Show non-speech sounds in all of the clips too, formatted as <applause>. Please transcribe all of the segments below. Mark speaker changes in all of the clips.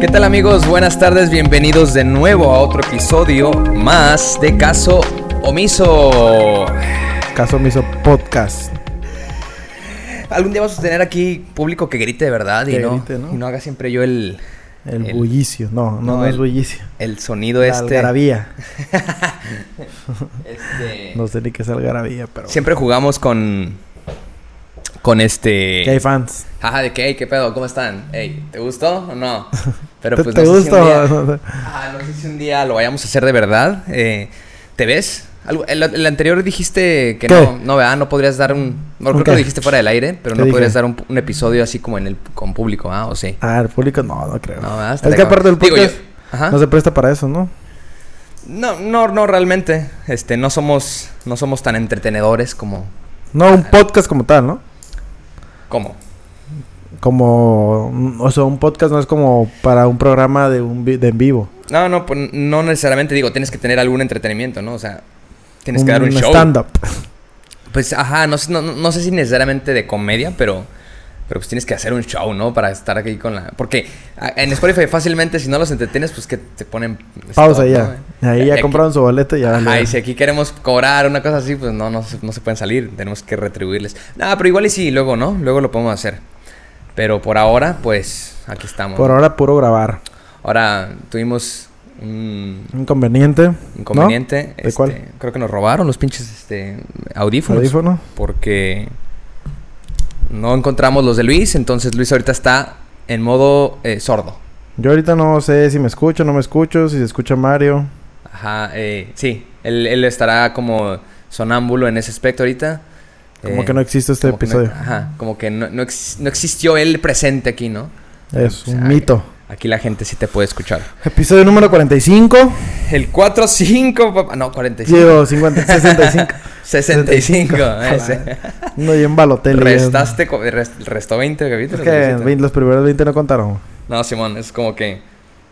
Speaker 1: ¿Qué tal amigos? Buenas tardes, bienvenidos de nuevo a otro episodio más de Caso Omiso.
Speaker 2: Caso Omiso Podcast.
Speaker 1: Algún día vamos a tener aquí público que grite de verdad y, no,
Speaker 2: grite, ¿no?
Speaker 1: y no haga siempre yo el,
Speaker 2: El,
Speaker 1: El-
Speaker 2: bullicio. No, no, es bullicio.
Speaker 1: el sonido
Speaker 2: La
Speaker 1: este.
Speaker 2: algarabía.
Speaker 1: Este, <laughs>
Speaker 2: No sé ni qué es algarabía, pero...
Speaker 1: Siempre jugamos con. Con este.
Speaker 2: Que hay fans.
Speaker 1: Ajá, de que, hey, ¿qué pedo? ¿Cómo están? Hey, ¿te gustó o no? <laughs> Pero
Speaker 2: ¿Te,
Speaker 1: pues
Speaker 2: te
Speaker 1: no sé si
Speaker 2: gusta?
Speaker 1: un
Speaker 2: o
Speaker 1: día-
Speaker 2: no?
Speaker 1: Ah, no sé si un día lo vayamos a hacer de verdad. Eh, ¿Te ves? Algo- el, el anterior dijiste que
Speaker 2: ¿Qué?
Speaker 1: no, no, ¿verdad? No podrías dar un... No, creo
Speaker 2: ¿Un
Speaker 1: que lo dijiste fuera del aire, pero
Speaker 2: ¿Qué
Speaker 1: no
Speaker 2: dije?
Speaker 1: podrías dar un, un episodio así como en el con público, ¿ah? ¿O sí?
Speaker 2: Ah, el público no, no creo.
Speaker 1: No,
Speaker 2: que aparte del
Speaker 1: Ajá.
Speaker 2: no se presta para eso, ¿no?
Speaker 1: No, no, no, realmente. Este, no somos, no somos tan entretenedores como...
Speaker 2: No, un podcast como tal, ¿no?
Speaker 1: ¿Cómo?
Speaker 2: Como... O sea, un podcast no es como para un programa de, un vi- de en vivo.
Speaker 1: No, no, pues no necesariamente digo, tienes que tener algún entretenimiento, ¿no? O sea, tienes
Speaker 2: un
Speaker 1: que dar un show.
Speaker 2: stand-up.
Speaker 1: Pues, ajá, no, sé- no, no- sé si necesariamente de comedia, pero, pero pues tienes que hacer un show, ¿no? Para estar aquí con la... Porque a- en Spotify fácilmente, si no los entretienes, pues que te ponen...
Speaker 2: Pausa
Speaker 1: stop,
Speaker 2: ya.
Speaker 1: ¿no?
Speaker 2: Ahí ya
Speaker 1: aquí-
Speaker 2: compraron su boleto y ya.
Speaker 1: Ajá, y si aquí queremos cobrar una cosa así, pues no, no, se- no se pueden salir. Tenemos que retribuirles. Nada, pero igual y sí, luego, ¿no? Luego lo podemos hacer. Pero por ahora, pues, aquí estamos.
Speaker 2: Por ahora puro grabar.
Speaker 1: Ahora tuvimos un
Speaker 2: Inconveniente.
Speaker 1: inconveniente.
Speaker 2: ¿De
Speaker 1: este,
Speaker 2: cuál?
Speaker 1: Creo que nos robaron los pinches este, audífonos.
Speaker 2: Audífono.
Speaker 1: Porque no encontramos los de Luis. Entonces Luis ahorita está en modo eh, sordo.
Speaker 2: Yo ahorita no sé si me escucho, no me escucho, si se escucha Mario.
Speaker 1: Ajá, eh, sí. Él, él estará como sonámbulo en ese aspecto ahorita.
Speaker 2: Como
Speaker 1: Eh,
Speaker 2: que no existe este
Speaker 1: que no-
Speaker 2: episodio.
Speaker 1: ajá, como que no, no, ex- no existió él presente aquí, ¿no?
Speaker 2: Es
Speaker 1: O sea,
Speaker 2: un mito.
Speaker 1: Aquí la gente sí te puede escuchar.
Speaker 2: Episodio número 45.
Speaker 1: El 4-5, papá. No, 45.
Speaker 2: Digo, 50, 65.
Speaker 1: 65.
Speaker 2: Ojalá.
Speaker 1: ese.
Speaker 2: No, y en Balotelli.
Speaker 1: Restaste, rest- restó 20
Speaker 2: Es
Speaker 1: capítulos.
Speaker 2: que
Speaker 1: Luisito.
Speaker 2: 20 los primeros 20 no contaron.
Speaker 1: No, Simón, es como que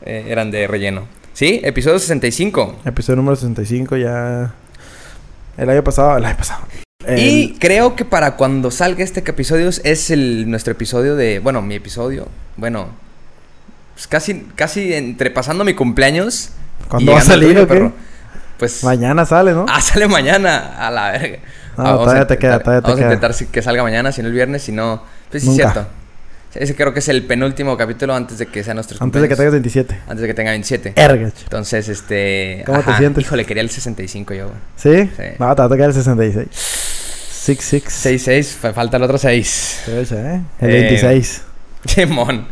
Speaker 1: eh, eran de relleno. Sí, episodio 65.
Speaker 2: Episodio número 65 ya. El año pasado, el año pasado. El-
Speaker 1: Y creo que para cuando salga este episodio es el, nuestro episodio de. Bueno, mi episodio. Bueno, pues casi, casi entre pasando mi cumpleaños.
Speaker 2: ¿Cuándo va a salir
Speaker 1: tuyo,
Speaker 2: o qué?
Speaker 1: perro. Pues.
Speaker 2: Mañana sale, ¿no?
Speaker 1: Ah, <laughs> sale mañana. A la verga.
Speaker 2: No,
Speaker 1: Ah,
Speaker 2: todavía
Speaker 1: a
Speaker 2: te queda,
Speaker 1: intentar-
Speaker 2: todavía te
Speaker 1: Vamos
Speaker 2: queda.
Speaker 1: a intentar que salga mañana, si no el viernes, si no. Pues sí, es cierto. Ese creo que es el penúltimo capítulo antes de que sea nuestro
Speaker 2: Antes de que tengas 27.
Speaker 1: Antes de que tenga 27.
Speaker 2: Ergach.
Speaker 1: Entonces, este.
Speaker 2: ¿Cómo te sientes?
Speaker 1: Híjole, quería el 65 yo. güey.
Speaker 2: ¿Sí?
Speaker 1: Sí.
Speaker 2: No, te va a tocar el 66. 66.
Speaker 1: 6-6, fa- falta el otro 6.
Speaker 2: ¿eh? El
Speaker 1: Eh,
Speaker 2: 26.
Speaker 1: Simón.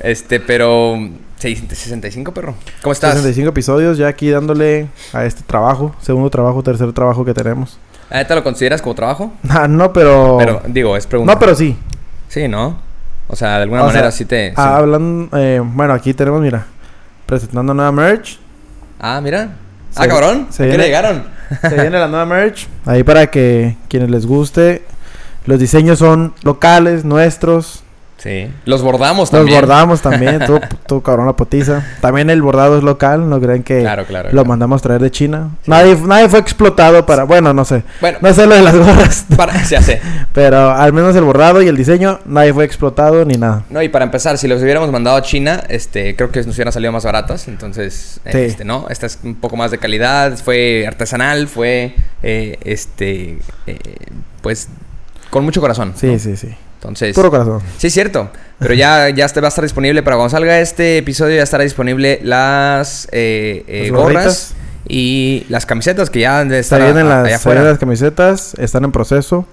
Speaker 1: Este, pero. seis- 65, perro. ¿Cómo estás?
Speaker 2: 65 episodios ya aquí dándole a este trabajo. Segundo trabajo, tercer trabajo que tenemos.
Speaker 1: ¿Ah, ¿Te lo consideras como trabajo?
Speaker 2: Ah, no, pero...
Speaker 1: Pero, digo, es pregunta.
Speaker 2: No, pero sí.
Speaker 1: Sí, ¿no? O sea, de alguna
Speaker 2: O
Speaker 1: manera
Speaker 2: sea,
Speaker 1: sí te. sí.
Speaker 2: Ah, hablando... eh, bueno, aquí tenemos, mira. Presentando nueva merch.
Speaker 1: Ah, mira.
Speaker 2: Se-
Speaker 1: ah, cabrón.
Speaker 2: se
Speaker 1: ¿A qué
Speaker 2: viene-
Speaker 1: le llegaron?
Speaker 2: Se viene la <laughs> nueva merch. Ahí para que quienes les guste. Los diseños son locales, nuestros.
Speaker 1: Sí. Los bordamos
Speaker 2: Los
Speaker 1: también.
Speaker 2: bordamos también. tú, <laughs> tú, cabrón, la potiza. También el bordado es local. No creen que
Speaker 1: Claro, claro.
Speaker 2: lo
Speaker 1: claro.
Speaker 2: mandamos traer de China. Nadie, nadie fue explotado para... Bueno, no sé.
Speaker 1: Bueno,
Speaker 2: No sé lo de las gorras.
Speaker 1: para, <laughs> ya sé.
Speaker 2: Pero al menos el bordado y el diseño, nadie fue explotado ni nada.
Speaker 1: No, y para empezar, si los hubiéramos mandado a China, este, creo que nos hubieran salido más baratas. Entonces,
Speaker 2: Sí.
Speaker 1: este, ¿no? Esta es un poco más de calidad, fue artesanal, fue, eh, este, eh, pues, con mucho corazón.
Speaker 2: Sí,
Speaker 1: ¿no?
Speaker 2: sí, sí.
Speaker 1: Entonces,
Speaker 2: Puro corazón.
Speaker 1: sí es cierto. Pero ya, ya este va a estar disponible para cuando salga este episodio, ya estará disponible las, eh, eh, gorras
Speaker 2: gorritas.
Speaker 1: y las camisetas que ya han de estar
Speaker 2: en las,
Speaker 1: allá afuera.
Speaker 2: las camisetas, están en proceso.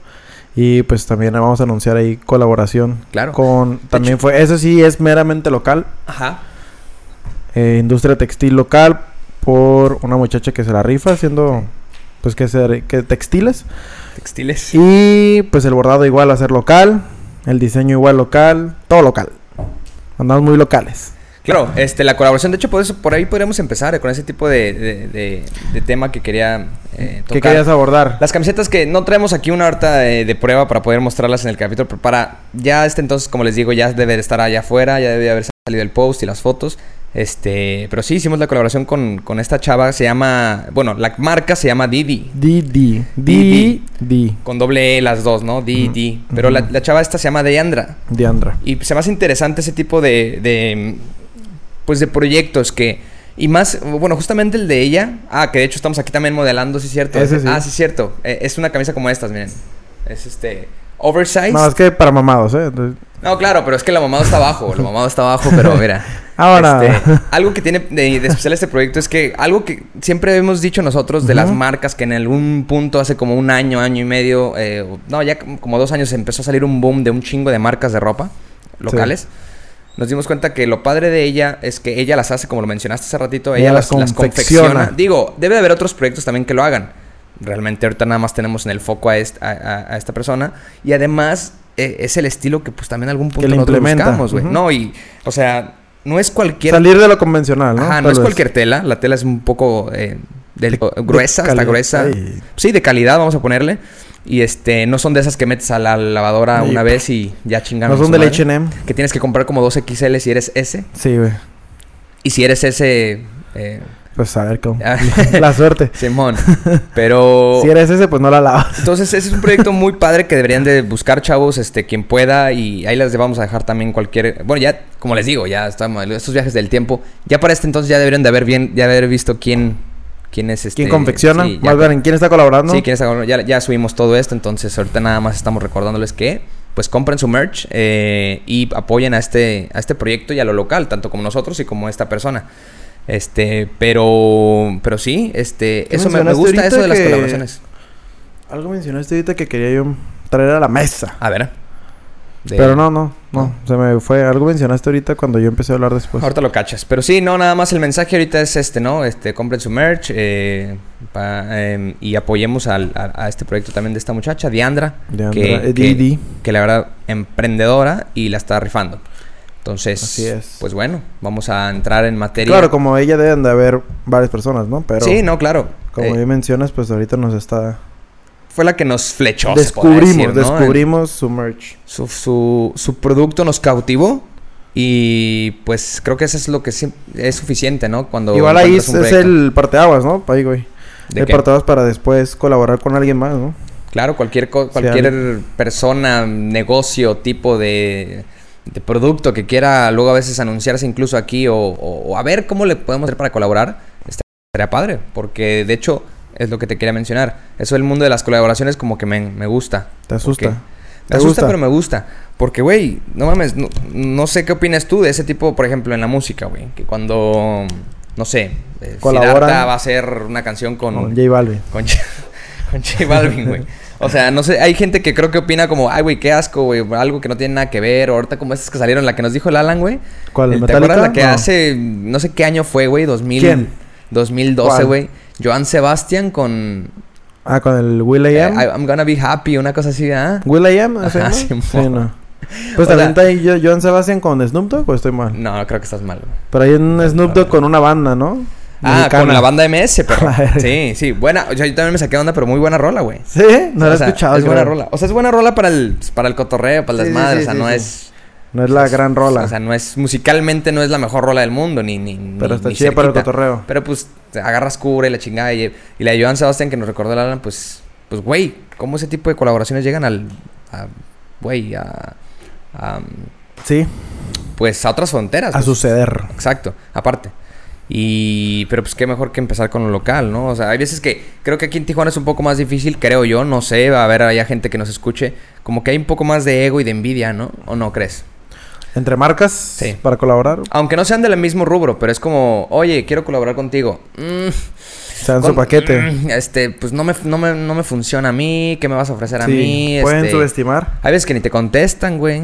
Speaker 2: Y pues también vamos a anunciar ahí colaboración.
Speaker 1: Claro.
Speaker 2: Con, también fue, eso sí es meramente local.
Speaker 1: Ajá.
Speaker 2: eh, industria textil local por una muchacha que se la rifa haciendo pues que, se, que textiles.
Speaker 1: Textiles.
Speaker 2: Y pues el bordado igual a ser local. El diseño igual local. Todo local. Andamos muy locales.
Speaker 1: Claro, este, la colaboración, de hecho, por eso, por ahí podríamos empezar con ese tipo de, de, de- de tema que quería eh,
Speaker 2: ¿Qué
Speaker 1: tocar.
Speaker 2: querías abordar?
Speaker 1: Las camisetas que no traemos aquí una harta de, de prueba para poder mostrarlas en el capítulo, pero para ya este entonces, como les digo, ya debe de estar allá afuera, ya debe de haber salido el post y las fotos. Este, pero sí hicimos la colaboración con, con esta chava, se llama, bueno, la marca se llama Didi.
Speaker 2: Didi.
Speaker 1: Didi.
Speaker 2: Didi.
Speaker 1: Con doble E las dos, ¿no? Didi. Pero la, la chava esta se llama Deandra.
Speaker 2: Diandra.
Speaker 1: Y se me hace interesante ese tipo de, de, pues de proyectos que y más, bueno, justamente el de ella, ah, que de hecho estamos aquí también modelando, sí es cierto.
Speaker 2: Ese sí.
Speaker 1: Ah, sí es cierto. Eh, es una camisa como estas, miren. Es este oversize.
Speaker 2: No, es que para mamados, ¿eh?
Speaker 1: No, claro, pero es que la mamado está abajo. La mamado está abajo, pero <laughs> mira.
Speaker 2: Ahora.
Speaker 1: este, <laughs> algo que tiene de, de especial este proyecto es que algo que siempre hemos dicho nosotros de las marcas que en algún punto hace como un año, año y medio, eh, no, ya como dos años empezó a salir un boom de un chingo de marcas de ropa locales. Nos dimos cuenta que lo padre de ella es que ella las hace, como lo mencionaste hace ratito, ella,
Speaker 2: Ella
Speaker 1: las,
Speaker 2: las
Speaker 1: las
Speaker 2: confecciona.
Speaker 1: confecciona. Digo, debe de haber otros proyectos también que lo hagan. Realmente ahorita nada más tenemos en el foco a, est- a- a- a esta persona. Y además eh, es el estilo que pues también algún punto
Speaker 2: le
Speaker 1: nosotros buscamos, güey. No, y, o sea, no es cualquier...
Speaker 2: Salir de lo convencional, ¿no?
Speaker 1: Ajá, no es
Speaker 2: vez.
Speaker 1: cualquier tela. La tela es un poco eh,
Speaker 2: De-
Speaker 1: gruesa,
Speaker 2: de calidad.
Speaker 1: gruesa.
Speaker 2: Ay.
Speaker 1: Sí, de calidad, vamos a ponerle. Y este, no son de esas que metes a la lavadora una vez y ya chingaron.
Speaker 2: No son del. H&M.
Speaker 1: Que tienes que comprar como 2 XL si eres S.
Speaker 2: Sí, güey.
Speaker 1: Y si eres S, eh,
Speaker 2: Pues a ver cómo. <laughs>
Speaker 1: Ah. <laughs>
Speaker 2: la suerte.
Speaker 1: Simón. <laughs> Pero.
Speaker 2: Si eres ese, pues no la lavas.
Speaker 1: Entonces, ese es un proyecto muy padre que deberían de buscar, chavos, este, quien pueda. Y ahí les vamos a dejar también cualquier. Bueno, ya, como les digo, ya estamos. Estos viajes del tiempo. Ya para este entonces ya deberían de haber bien, ya haber visto quién. quién es este.
Speaker 2: ¿Quién confecciona?
Speaker 1: sí, ya-
Speaker 2: Más bien, ¿en quién está colaborando?
Speaker 1: Sí, quién está- ya, ya subimos todo esto, entonces ahorita nada más estamos recordándoles que pues compren su merch eh, y apoyen a este, a este proyecto y a lo local, tanto como nosotros y como esta persona. Este, pero, pero sí, este,
Speaker 2: ¿Qué
Speaker 1: eso me, gusta eso de las colaboraciones.
Speaker 2: Algo mencionaste ahorita que quería yo traer a la mesa.
Speaker 1: A ver. de-
Speaker 2: Pero no, no, no. Se me fue. Algo mencionaste ahorita cuando yo empecé a hablar después.
Speaker 1: Ahorita lo cachas. Pero sí, no, nada más el mensaje ahorita es este, ¿no? Este, compren su merch eh, pa- em, y apoyemos al- a, a este proyecto también de esta muchacha, Diandra.
Speaker 2: De
Speaker 1: que-
Speaker 2: eh,
Speaker 1: que- que la verdad emprendedora y la está rifando. Entonces,
Speaker 2: Así es.
Speaker 1: pues bueno, vamos a entrar en materia.
Speaker 2: Claro, como ella deben de haber varias personas, ¿no? Pero
Speaker 1: sí, no, claro.
Speaker 2: como
Speaker 1: Eh,
Speaker 2: bien mencionas, pues ahorita nos está...
Speaker 1: fue la que nos flechó.
Speaker 2: descubrimos,
Speaker 1: decir, ¿no?
Speaker 2: descubrimos su merch.
Speaker 1: Su, su, su producto nos cautivó y pues creo que eso es lo que es suficiente, ¿no? Cuando
Speaker 2: Igual ahí es, es el parteaguas, ¿no? Ahí, güey.
Speaker 1: ¿De
Speaker 2: El
Speaker 1: qué?
Speaker 2: parteaguas para después colaborar con alguien más, ¿no?
Speaker 1: Claro, cualquier,
Speaker 2: Sí,
Speaker 1: cualquier persona, negocio, tipo de, de producto que quiera luego a veces anunciarse incluso aquí o, o- o a ver cómo le podemos hacer para colaborar, estaría padre. Porque de hecho es lo que te quería mencionar. Eso del mundo de las colaboraciones como que me, me gusta.
Speaker 2: Te asusta. ¿Te
Speaker 1: Me asusta,
Speaker 2: gusta?
Speaker 1: pero me gusta. Porque, güey, no mames, no, no sé qué opinas tú de ese tipo, por ejemplo, en la música, güey. Que cuando, no sé, eh. Siddhartha va a hacer una canción con,
Speaker 2: Con J Balvin.
Speaker 1: con, <laughs> con J Balvin, güey. O sea, no sé, hay gente que creo que opina como, ay, güey, qué asco, güey, algo que no tiene nada que ver. O ahorita como estas que salieron, la que nos dijo el Alan, güey.
Speaker 2: ¿Cuál?
Speaker 1: El- ¿Te acuerdas la que
Speaker 2: No.
Speaker 1: hace, no sé qué año fue, güey? 2000,
Speaker 2: ¿Quién?
Speaker 1: 2012,
Speaker 2: ¿Cuál?
Speaker 1: güey. Joan Sebastian con
Speaker 2: Ah, con el Will
Speaker 1: eh,
Speaker 2: I Am.
Speaker 1: I- I'm Gonna Be Happy, una cosa así, ¿ah?
Speaker 2: Will I Am, ¿se
Speaker 1: Ajá. <laughs>
Speaker 2: Sí, no. Pues
Speaker 1: O
Speaker 2: también está ahí Jo- Joan Sebastian con Snoop Dogg, o estoy mal.
Speaker 1: No, creo que estás mal, güey.
Speaker 2: Pero hay un Snoop Dogg con una banda, ¿no?
Speaker 1: Ah,
Speaker 2: Mexicana. <laughs>
Speaker 1: con la banda MS, pero. Sí, sí, buena. O sea, yo también me saqué de onda, pero muy buena rola, güey.
Speaker 2: ¿Sí? No la he escuchado.
Speaker 1: Es buena
Speaker 2: creo.
Speaker 1: rola. O sea, es buena rola para el, para el cotorreo, para el
Speaker 2: Sí, sí,
Speaker 1: desmadre.
Speaker 2: sí,
Speaker 1: o sea,
Speaker 2: sí,
Speaker 1: no
Speaker 2: sí.
Speaker 1: es.
Speaker 2: No es la gran rola.
Speaker 1: O sea, no es. Musicalmente no es la mejor rola del mundo, ni. ni
Speaker 2: pero
Speaker 1: ni-
Speaker 2: está
Speaker 1: ni
Speaker 2: chida para el cotorreo.
Speaker 1: Pero pues, agarras cura y la chingada. Y, y la de Joan Sebastián que nos recordó el Alan, pues. Pues, güey, ¿cómo ese tipo de colaboraciones llegan al. a- Güey, a. a,
Speaker 2: Sí,
Speaker 1: pues a otras fronteras.
Speaker 2: a
Speaker 1: pues.
Speaker 2: suceder.
Speaker 1: Exacto, aparte. Y, pero pues qué mejor que empezar con lo local, ¿no? O sea, hay veces que creo que aquí en Tijuana es un poco más difícil, creo yo, no sé, va a haber allá gente que nos escuche, como que hay un poco más de ego y de envidia, ¿no? ¿O no crees?
Speaker 2: Entre marcas
Speaker 1: Sí.
Speaker 2: para colaborar.
Speaker 1: Aunque no sean del mismo rubro, pero es como, oye, quiero colaborar contigo. Mm,
Speaker 2: Se dan su
Speaker 1: con-
Speaker 2: paquete.
Speaker 1: mm, este, pues no me, no, me, no me funciona a mí, ¿qué me vas a ofrecer a mí?
Speaker 2: Pueden
Speaker 1: Este,
Speaker 2: subestimar.
Speaker 1: hay veces que ni te contestan, güey.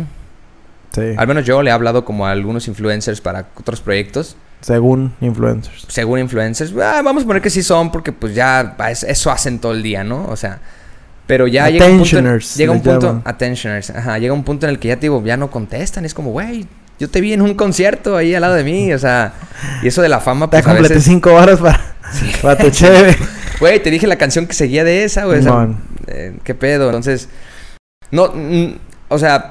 Speaker 2: Sí.
Speaker 1: Al menos yo le he hablado como a algunos influencers para otros proyectos.
Speaker 2: Según influencers.
Speaker 1: según influencers, ah, vamos a poner que sí son porque pues ya es- eso hacen todo el día, ¿no? O sea, pero ya llega un punto, en- llega un punto,
Speaker 2: llaman.
Speaker 1: attentioners, ajá, llega un punto en el que ya te digo, ya no contestan, es como, güey, yo te vi en un concierto ahí al lado de mí, o sea, y eso de la fama
Speaker 2: Te
Speaker 1: pues a
Speaker 2: completé
Speaker 1: veces,
Speaker 2: cinco horas para, <laughs> para tu cheve. <laughs>
Speaker 1: güey, te dije la canción que seguía de esa, güey, o sea,
Speaker 2: Man.
Speaker 1: eh, qué pedo, entonces no mm, o sea,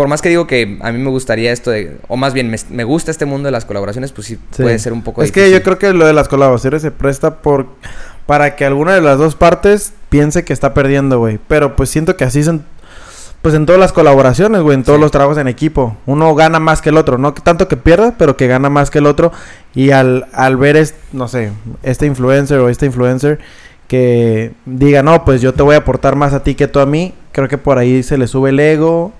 Speaker 1: por más que digo que a mí me gustaría esto de, o más bien me, me gusta este mundo de las colaboraciones, pues sí,
Speaker 2: Sí.
Speaker 1: puede ser un poco
Speaker 2: Es que yo creo que lo de las colaboraciones se presta por para que alguna de las dos partes piense que está perdiendo, güey. Pero pues siento que así son pues en todas las colaboraciones, güey, en todos los trabajos en equipo. Uno gana más que el otro, no tanto que pierda, pero que gana más que el otro. Y al, al ver, es, no sé, este influencer o este influencer que diga, no, pues yo te voy a aportar más a ti que tú a mí, creo que por ahí se le sube el ego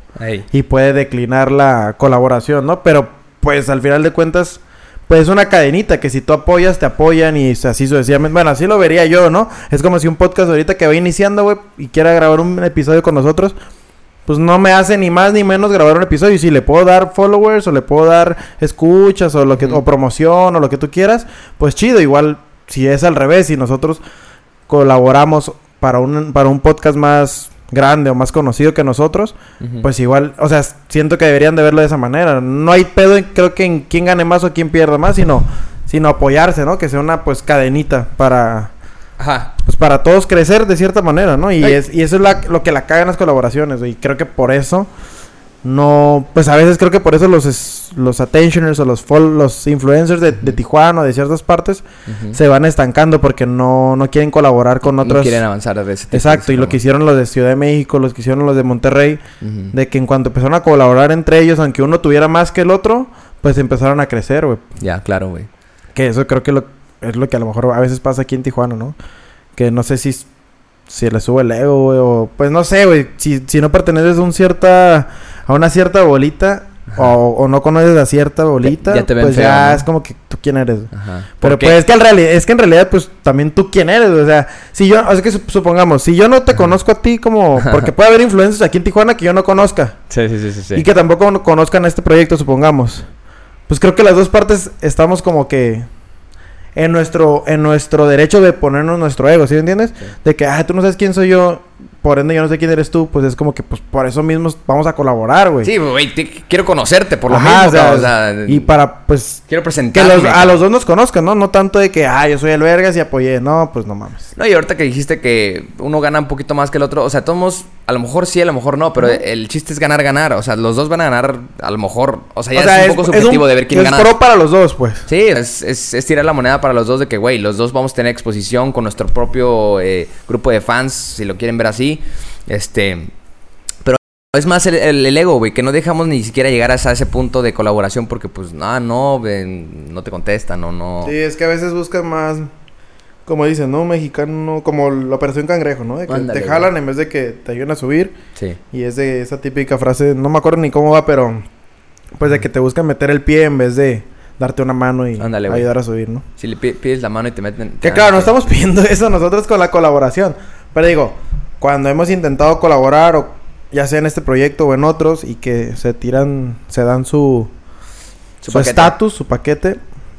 Speaker 2: Y puede declinar la colaboración, ¿no? Pero pues al final de cuentas, pues es una cadenita que si tú apoyas, te apoyan y así sucesivamente. Bueno, así lo vería yo, ¿no? Es como si un podcast ahorita que va iniciando, güey, y quiera grabar un episodio con nosotros, pues no me hace ni más ni menos grabar un episodio. Y si le puedo dar followers o le puedo dar escuchas o lo que o promoción o lo que tú quieras, pues chido. Igual si es al revés y nosotros colaboramos para un para un podcast más grande o más conocido que nosotros, pues igual, o sea, siento que deberían de verlo de esa manera. No hay pedo, en- creo que en quién gane más o quién pierda más, sino sino apoyarse, ¿no? Que sea una pues cadenita para
Speaker 1: Ajá.
Speaker 2: pues para todos crecer de cierta manera, ¿no? Y
Speaker 1: Ay.
Speaker 2: es y eso es la- lo que la cagan las colaboraciones, y creo que por eso no pues a veces creo que por eso los es- los attentioners o los fol- los influencers de, de Tijuana o de ciertas partes se van estancando porque no no quieren colaborar con
Speaker 1: No
Speaker 2: otros
Speaker 1: quieren avanzar ese tipo,
Speaker 2: Exacto, y lo que hicieron los de Ciudad de México, los que hicieron los de Monterrey, de que en cuanto empezaron a colaborar entre ellos, aunque uno tuviera más que el otro, pues empezaron a crecer, güey.
Speaker 1: Ya, claro, güey.
Speaker 2: Que eso creo que lo, es lo que a lo mejor a veces pasa aquí en Tijuana, ¿no? Que no sé si, si le sube el ego, güey, o pues no sé, güey. Si, si no perteneces a un cierta, a una cierta bolita, o, o no conoces a cierta bolita,
Speaker 1: ya te ven
Speaker 2: pues
Speaker 1: feo,
Speaker 2: ya
Speaker 1: ¿no?
Speaker 2: es como que tú quién eres.
Speaker 1: Ajá.
Speaker 2: Pero pues es que, en realidad, es que en realidad, pues también tú quién eres, o sea, si yo, o sea que sup- supongamos, si yo no te conozco a ti como, <laughs> porque puede haber influencers aquí en Tijuana que yo no conozca
Speaker 1: Sí, sí, sí, sí. sí.
Speaker 2: y que tampoco no conozcan este proyecto, supongamos. Pues creo que las dos partes estamos como que en nuestro, en nuestro derecho de ponernos nuestro ego, ¿sí me entiendes?
Speaker 1: Sí.
Speaker 2: De que, ah, tú no sabes quién soy yo, por ende yo no sé quién eres tú, pues es como que, pues por eso mismo vamos a colaborar, güey.
Speaker 1: Sí, güey, quiero conocerte por lo
Speaker 2: Ajá,
Speaker 1: mismo,
Speaker 2: o sea,
Speaker 1: cabrón, o sea,
Speaker 2: y para, pues,
Speaker 1: quiero
Speaker 2: que
Speaker 1: presentarme.
Speaker 2: los- a los dos nos conozcan, ¿no? No tanto de que, ah, yo soy el vergas y apoyé. No, pues no mames.
Speaker 1: No, y ahorita que dijiste que uno gana un poquito más que el otro, o sea, todos, a lo mejor sí, a lo mejor no, pero el chiste es ganar, ganar, o sea, los dos van a ganar, a lo mejor, o sea, ya
Speaker 2: o sea,
Speaker 1: es un poco subjetivo de ver quién
Speaker 2: es
Speaker 1: gana.
Speaker 2: pro para los dos, pues.
Speaker 1: Sí, es, es, es tirar la moneda para los dos de que, güey, los dos vamos a tener exposición con nuestro propio eh, grupo de fans, si lo quieren ver así. Este. Pero es más el, el- el ego, güey, que no dejamos ni siquiera llegar hasta ese punto de colaboración porque, pues, ah, no, ven, no te contestan, no, no.
Speaker 2: Sí, es que a veces buscan más, como dicen, ¿no? Mexicano, como la operación cangrejo, ¿no? De que
Speaker 1: Ándale,
Speaker 2: te jalan en vez de que te ayuden a subir.
Speaker 1: Sí.
Speaker 2: Y es de esa típica frase, no me acuerdo ni cómo va, pero pues de que te buscan meter el pie en vez de darte una mano y
Speaker 1: Ándale,
Speaker 2: ayudar a subir, ¿no?
Speaker 1: Si le pi- pides la mano y te meten.
Speaker 2: Que claro, no estamos pidiendo <laughs> eso nosotros con la colaboración. Pero digo, cuando hemos intentado colaborar, o ya sea en este proyecto o en otros, y que se tiran, se dan su
Speaker 1: Su
Speaker 2: estatus, su paquete,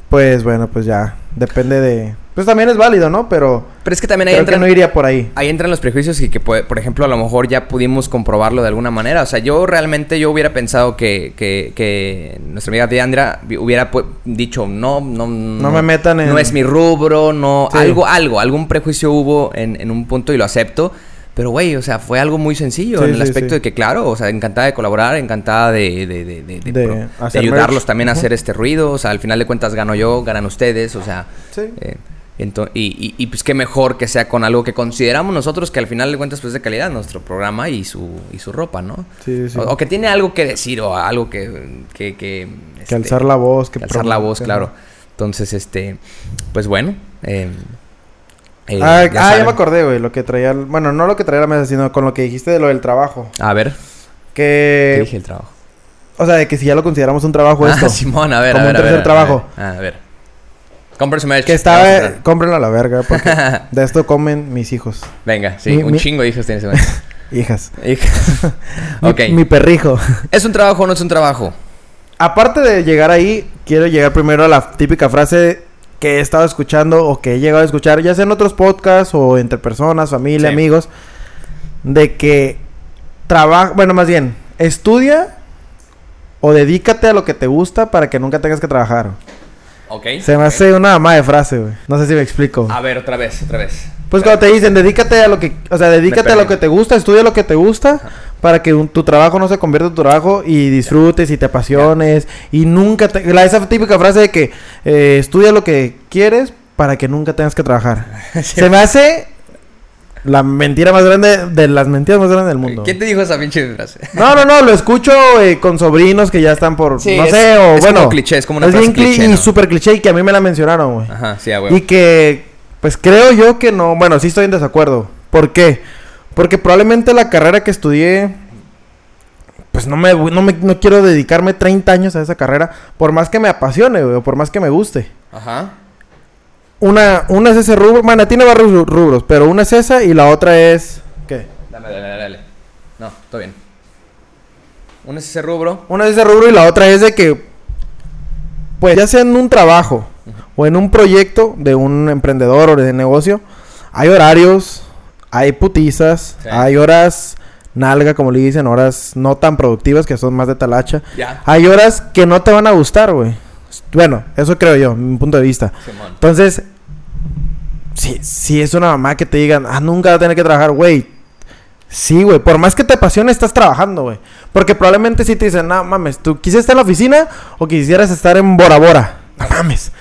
Speaker 2: pues bueno, pues ya depende de... Pues también es válido, ¿no? Pero
Speaker 1: Pero es que también ahí
Speaker 2: creo que
Speaker 1: entran,
Speaker 2: no iría por ahí.
Speaker 1: ahí entran los prejuicios y que, por ejemplo, a lo mejor ya pudimos comprobarlo de alguna manera. O sea, yo realmente yo hubiera pensado que, que, que nuestra amiga Diandra vi- hubiera dicho, no, no,
Speaker 2: No me metan en-
Speaker 1: No es mi rubro, no...
Speaker 2: Sí.
Speaker 1: Algo, algo, algún prejuicio hubo en, en un punto y lo acepto. Pero, güey, o sea, fue algo muy sencillo
Speaker 2: Sí,
Speaker 1: en el aspecto
Speaker 2: sí.
Speaker 1: de que, claro, o sea, encantada de colaborar, encantada de, de, de, de, de ayudarlos
Speaker 2: merch.
Speaker 1: también a hacer este ruido. O sea, al final de cuentas gano yo, ganan ustedes, o sea...
Speaker 2: Sí.
Speaker 1: Eh, y, y- y, pues qué mejor que sea con algo que consideramos nosotros que al final de cuentas pues es de calidad nuestro programa y su y su ropa, ¿no?
Speaker 2: Sí, sí.
Speaker 1: O, o que tiene algo que decir o algo que que, que,
Speaker 2: que
Speaker 1: este,
Speaker 2: alzar la voz, que
Speaker 1: que alzar la voz, claro. Entonces, este, pues bueno. eh, eh,
Speaker 2: ah,
Speaker 1: ya
Speaker 2: ah, ya me acordé, güey, lo que traía... Bueno, no lo que traía la mesa, sino con lo que dijiste de lo del trabajo.
Speaker 1: A ver, ¿qué
Speaker 2: Que...
Speaker 1: dije el trabajo?
Speaker 2: O sea, de que si ya lo consideramos un trabajo
Speaker 1: Ah,
Speaker 2: esto. <laughs>
Speaker 1: Simón, a ver,
Speaker 2: Como
Speaker 1: a
Speaker 2: un
Speaker 1: ver, a ver,
Speaker 2: tercer
Speaker 1: a ver,
Speaker 2: trabajo.
Speaker 1: A ver. Compren su merch.
Speaker 2: Que estaba... Cómprenlo a la verga, porque <laughs> de esto comen mis hijos.
Speaker 1: Venga, sí,
Speaker 2: Mi-
Speaker 1: un
Speaker 2: mi-
Speaker 1: chingo de hijos tiene ese momento. <laughs>
Speaker 2: Hijas.
Speaker 1: Hija.
Speaker 2: Mi-
Speaker 1: ok.
Speaker 2: mi perrijo.
Speaker 1: ¿Es un trabajo o no es un trabajo?
Speaker 2: Aparte de llegar ahí, quiero llegar primero a la típica frase que he estado escuchando o que he llegado a escuchar, ya sea en otros podcasts o entre personas, familia,
Speaker 1: Sí.
Speaker 2: amigos, de que trabaja, bueno, más bien, estudia o dedícate a lo que te gusta para que nunca tengas que trabajar.
Speaker 1: Ok.
Speaker 2: Se me hace una ama de frase, güey. No sé si me explico.
Speaker 1: A ver, otra vez, otra vez.
Speaker 2: Pues cuando te dicen, dedícate a lo que, o sea, dedícate a lo que te gusta, estudia lo que te gusta, para que un- tu trabajo no se convierta en tu trabajo y disfrutes y te apasiones y nunca, te, la, esa típica frase de que eh, estudia lo que quieres para que nunca tengas que trabajar. <laughs> Se me hace La mentira más grande, de las mentiras más grandes del mundo.
Speaker 1: ¿Quién te dijo esa pinche frase?
Speaker 2: No, no, no, lo <laughs> escucho eh, con sobrinos que ya están por,
Speaker 1: Sí,
Speaker 2: no
Speaker 1: es-
Speaker 2: sé, o
Speaker 1: es
Speaker 2: bueno.
Speaker 1: como cliché, es como una
Speaker 2: es
Speaker 1: frase
Speaker 2: bien cli-
Speaker 1: cliché,
Speaker 2: y súper cliché y que a mí me la mencionaron, güey.
Speaker 1: Ajá, sí, a huevo.
Speaker 2: Y que, pues creo yo que no, bueno, sí estoy en desacuerdo. ¿Por qué? Porque probablemente la carrera que estudié, pues no me, no me, no quiero dedicarme 30 años a esa carrera, por más que me apasione, güey, o por más que me guste.
Speaker 1: Ajá.
Speaker 2: Una, una es ese rubro, bueno, tiene varios ru- rubros, pero una es esa y la otra es, ¿qué?
Speaker 1: Dame, dale, dale, dale. No, todo bien. Uno es ese rubro.
Speaker 2: Una es ese rubro y la otra es de que, pues ya sea en un trabajo o en un proyecto de un emprendedor o de negocio, hay horarios, hay putizas,
Speaker 1: Sí.
Speaker 2: hay horas nalga, como le dicen, horas no tan productivas que son más de talacha.
Speaker 1: Ya.
Speaker 2: Hay horas que no te van a gustar, güey. Bueno, eso creo yo, mi punto de vista. Entonces, si, si es una mamá que te digan, ah, nunca va a tener que trabajar, güey. Sí, güey, por más que te apasione, estás trabajando, güey. Porque probablemente si te dicen, no mames, ¿tú quisieras estar en la oficina o quisieras estar en Bora Bora? No mames.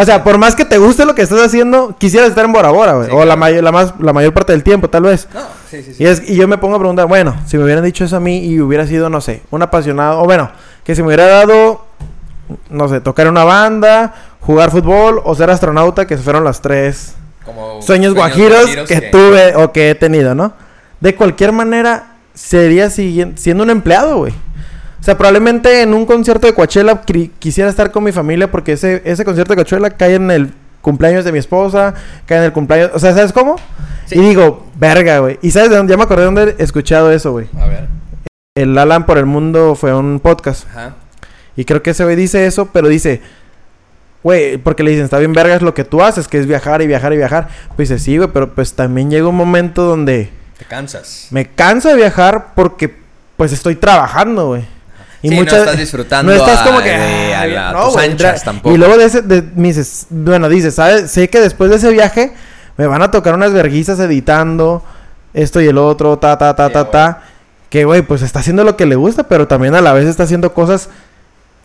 Speaker 2: O sea, por más que te guste lo que estás haciendo, quisieras estar en Bora Bora, güey.
Speaker 1: Sí,
Speaker 2: o
Speaker 1: claro.
Speaker 2: la, may- la, más, la mayor parte del tiempo, tal vez.
Speaker 1: No, sí, sí, sí.
Speaker 2: Y, es, y yo me pongo a preguntar, bueno, si me hubieran dicho eso a mí y hubiera sido, no sé, un apasionado, o bueno, que si me hubiera dado, no sé, tocar en una banda, jugar fútbol o ser astronauta, que fueron las tres
Speaker 1: Como
Speaker 2: sueños guajiros que, tuve o que he tenido, ¿no? De cualquier manera, sería siendo un empleado, güey. O sea, probablemente en un concierto de Coachella quisiera estar con mi familia porque ese, ese concierto de Coachella cae en el cumpleaños de mi esposa, cae en el cumpleaños... O sea, ¿sabes cómo?
Speaker 1: Sí.
Speaker 2: Y digo, verga, güey. ¿Y sabes de dónde? Ya me acordé de dónde he escuchado eso, güey.
Speaker 1: A ver.
Speaker 2: El Alan por el Mundo fue un podcast.
Speaker 1: Ajá.
Speaker 2: Y creo que ese güey dice eso, pero dice... Güey, porque le dicen, está bien verga es lo que tú haces, que es viajar y viajar y viajar. Pues dice, sí, güey, pero pues también llega un momento donde...
Speaker 1: Te cansas.
Speaker 2: Me canso de viajar porque pues estoy trabajando, güey.
Speaker 1: Sí, no estás disfrutando
Speaker 2: No estás como
Speaker 1: a-
Speaker 2: que
Speaker 1: de- a
Speaker 2: "Ay,
Speaker 1: la-
Speaker 2: no,
Speaker 1: tus anchas tampoco.
Speaker 2: Y luego de ese de, me dices, bueno, dices, ¿sabes? Sé que después de ese viaje me van a tocar unas verguizas editando esto y el otro, ta ta ta
Speaker 1: Sí,
Speaker 2: ta
Speaker 1: güey.
Speaker 2: ta, que güey, pues está haciendo lo que le gusta, pero también a la vez está haciendo cosas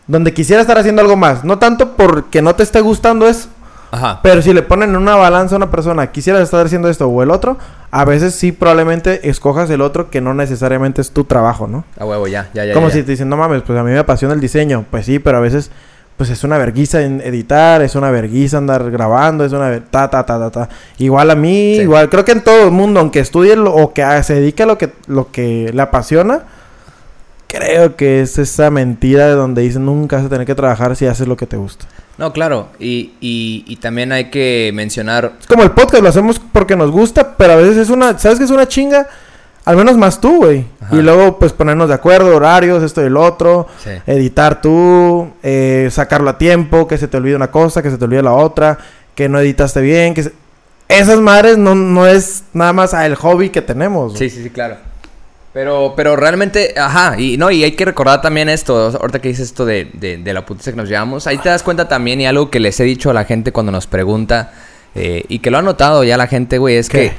Speaker 2: donde quisiera estar haciendo algo más, no tanto porque no te esté gustando eso,
Speaker 1: Ajá.
Speaker 2: pero si le ponen en una balanza a una persona, quisiera estar haciendo esto o el otro, a veces sí probablemente escojas el otro que no necesariamente es tu trabajo, ¿no?
Speaker 1: A huevo, ya, ya, ya.
Speaker 2: Como
Speaker 1: ya.
Speaker 2: si te dicen, no mames, pues a mí me apasiona el diseño. Pues sí, pero a veces, pues es una verguiza en editar, es una verguiza andar grabando, es una ta, ta, ta, ta, ta. Igual a mí,
Speaker 1: Sí.
Speaker 2: igual, creo que en todo el mundo, aunque estudie lo- o que se dedique a lo que, lo que le apasiona, creo que es esa mentira de donde dicen nunca vas a tener que trabajar si haces lo que te gusta.
Speaker 1: No, claro. Y, y, y también hay que mencionar.
Speaker 2: Es como el podcast, lo hacemos porque nos gusta, pero a veces es una, ¿sabes que es una chinga? Al menos más tú, güey. Y luego, pues ponernos de acuerdo, horarios, esto y el otro.
Speaker 1: Sí.
Speaker 2: editar tú, eh, sacarlo a tiempo, que se te olvide una cosa, que se te olvide la otra, que no editaste bien, que se- esas madres no, no es nada más ah, el hobby que tenemos.
Speaker 1: Sí, sí, sí, claro. Pero, pero realmente, ajá, y no, y hay que recordar también esto, ahorita que dices esto de, de, de la putiza que nos llevamos, ahí te das cuenta también, y algo que les he dicho a la gente cuando nos pregunta, eh, y que lo ha notado ya la gente, güey, es
Speaker 2: ¿Qué?
Speaker 1: que,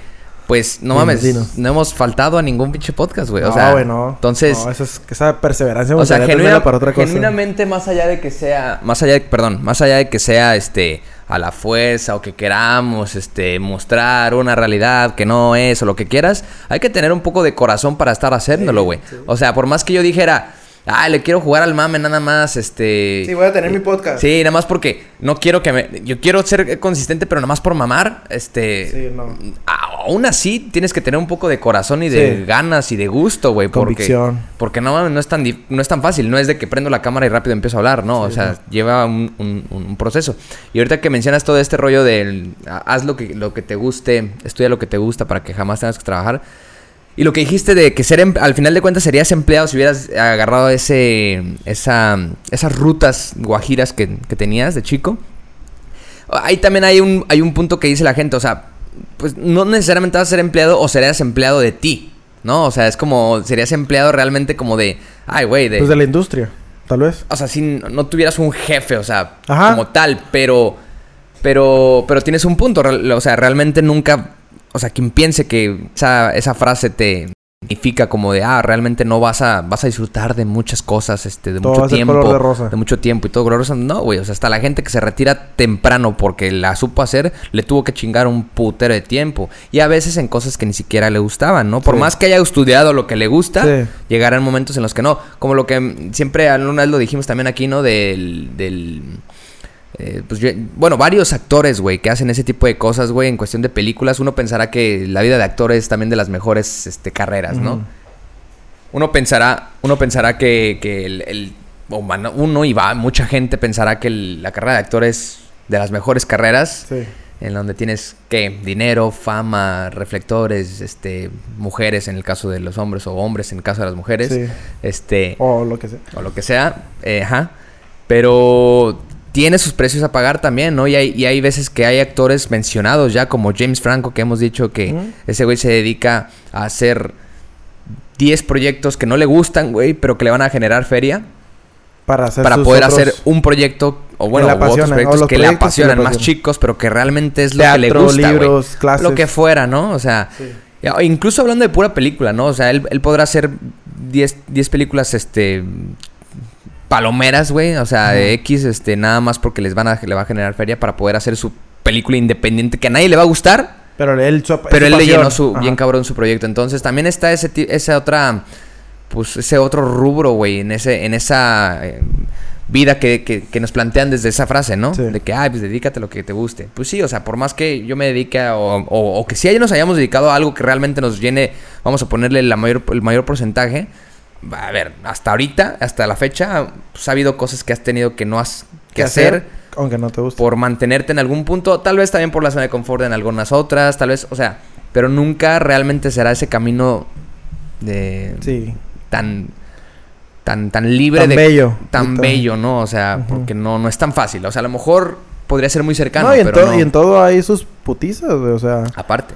Speaker 1: pues, no mames, no hemos faltado a ningún pinche podcast, güey, o sea,
Speaker 2: güey, no.
Speaker 1: entonces,
Speaker 2: No, eso es, esa perseverancia
Speaker 1: o sea, genuina-
Speaker 2: para otra cosa.
Speaker 1: genuinamente, más allá de que sea, más allá de, perdón, más allá de que sea, este, a la fuerza o que queramos, este, mostrar una realidad que no es o lo que quieras, hay que tener un poco de corazón para estar haciéndolo, güey. O sea, por más que yo dijera, ah, le quiero jugar al mame nada más, este...
Speaker 2: Sí, voy a tener mi podcast.
Speaker 1: Sí, nada más porque no quiero que me... Yo quiero ser consistente, pero nada más por mamar, este...
Speaker 2: Sí, no.
Speaker 1: Aún así, tienes que tener un poco de corazón y de
Speaker 2: Sí.
Speaker 1: ganas y de gusto, güey. Porque,
Speaker 2: Convicción.
Speaker 1: porque no, mames, no es tan no es tan fácil. No es de que prendo la cámara y rápido empiezo a hablar, no. o sea, lleva un, un- un proceso. Y ahorita que mencionas todo este rollo del... ah, Haz lo que, lo que te guste, estudia lo que te gusta para que jamás tengas que trabajar. Y lo que dijiste de que ser em- al final de cuentas serías empleado si hubieras agarrado ese esa, esas rutas guajiras que, que tenías de chico. Ahí también hay un, hay un punto que dice la gente, o sea, pues no necesariamente vas a ser empleado o serías empleado de ti, ¿no? O sea, es como, serías empleado realmente como de, ay, güey, de...
Speaker 2: Pues de la industria, tal vez.
Speaker 1: O sea, si no tuvieras un jefe, o sea,
Speaker 2: Ajá.
Speaker 1: como tal, pero, pero, pero tienes un punto, o sea, realmente nunca, o sea, quien piense que esa, esa frase te, significa como de, ah, realmente no vas a, vas a disfrutar de muchas cosas, este, de
Speaker 2: Todo
Speaker 1: mucho
Speaker 2: va a ser
Speaker 1: tiempo.
Speaker 2: color de rosa.
Speaker 1: mucho tiempo y todo color de rosa. No, güey, o sea, hasta la gente que se retira temprano porque la supo hacer, le tuvo que chingar un putero de tiempo. Y a veces en cosas que ni siquiera le gustaban, ¿no? Por
Speaker 2: Sí.
Speaker 1: más que haya estudiado lo que le gusta,
Speaker 2: Sí.
Speaker 1: llegarán momentos en los que no. Como lo que siempre alguna vez lo dijimos también aquí, ¿no? Del... del eh, pues yo- bueno, varios actores, güey, que hacen ese tipo de cosas, güey, en cuestión de películas, uno pensará que la vida de actor es también de las mejores este, carreras, ¿no? Uno pensará, uno pensará que, que el, el- o man- uno y va, mucha gente pensará que el- la carrera de actor es de las mejores carreras,
Speaker 2: Sí.
Speaker 1: en donde tienes que dinero, fama, reflectores, este, mujeres en el caso de los hombres o hombres en el caso de las mujeres,
Speaker 2: Sí.
Speaker 1: este,
Speaker 2: O lo que sea.
Speaker 1: o lo que sea, eh, ajá. Pero tiene sus precios a pagar también, ¿no? Y hay, y hay veces que hay actores mencionados ya, como James Franco, que hemos dicho que ese güey se dedica a hacer 10 proyectos que no le gustan, güey, pero que le van a generar feria
Speaker 2: Para hacer
Speaker 1: para poder
Speaker 2: otros-
Speaker 1: hacer un proyecto, o bueno, otros
Speaker 2: o
Speaker 1: proyectos que le
Speaker 2: proyectos que le
Speaker 1: apasionan, más chicos, pero que realmente es lo que le
Speaker 2: Teatro,
Speaker 1: gusta,
Speaker 2: libros, clases.
Speaker 1: Lo que fuera, ¿no? O sea,
Speaker 2: Sí.
Speaker 1: Incluso hablando de pura película, ¿no? O sea, él, él podrá hacer 10 10 películas, este... Palomeras, güey. O sea, de. X, este... Nada más porque les van a, le va a generar feria para poder hacer su película independiente que a nadie le va a gustar.
Speaker 2: Pero él, su,
Speaker 1: Pero
Speaker 2: su
Speaker 1: él le llenó su...
Speaker 2: Ajá.
Speaker 1: Bien cabrón su proyecto. Entonces, también está ese... Esa otra... Pues ese otro rubro, güey. En ese... En esa... eh, vida que, que, que nos plantean desde esa frase, ¿no?
Speaker 2: Sí.
Speaker 1: De que, ay, pues dedícate a lo que te guste. Pues sí, o sea, por más que yo me dedique a, o, o- o que si ya nos hayamos dedicado a algo que realmente nos llene, vamos a ponerle la mayor, el mayor porcentaje. A ver, hasta ahorita, hasta la fecha, pues ha habido cosas que has tenido que no has que
Speaker 2: ¿Qué
Speaker 1: hacer,
Speaker 2: Aunque no te guste.
Speaker 1: por mantenerte en algún punto, tal vez también por la zona de confort en algunas otras, tal vez, o sea, pero nunca realmente será ese camino de
Speaker 2: Sí.
Speaker 1: tan tan tan libre
Speaker 2: Tan
Speaker 1: de
Speaker 2: bello.
Speaker 1: tan bello, ¿no? O sea, porque no, no es tan fácil. O sea, a lo mejor podría ser muy cercano,
Speaker 2: no, y en,
Speaker 1: pero
Speaker 2: todo,
Speaker 1: no.
Speaker 2: y en todo hay sus putizas, o sea...
Speaker 1: Aparte.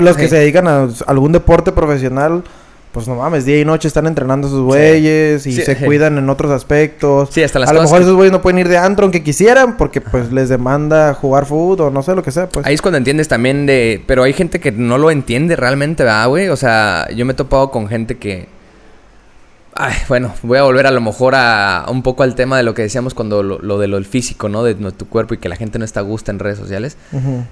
Speaker 2: los, que
Speaker 1: sí.
Speaker 2: se dedican a algún deporte profesional, pues no mames, día y noche están entrenando a sus güeyes y
Speaker 1: Sí.
Speaker 2: se cuidan en otros aspectos.
Speaker 1: Sí, hasta las
Speaker 2: a lo mejor
Speaker 1: que-
Speaker 2: esos güeyes no pueden ir de antro aunque quisieran porque pues les demanda jugar fútbol o no sé lo que sea, pues.
Speaker 1: Ahí es cuando entiendes también de... Pero hay gente que no lo entiende realmente, ¿verdad, güey? O sea, yo me he topado con gente que... Ay, bueno, voy a volver a lo mejor a, a un poco al tema de lo que decíamos cuando lo, lo de lo del físico, ¿no? De, no- tu cuerpo y que la gente no está a gusto en redes sociales.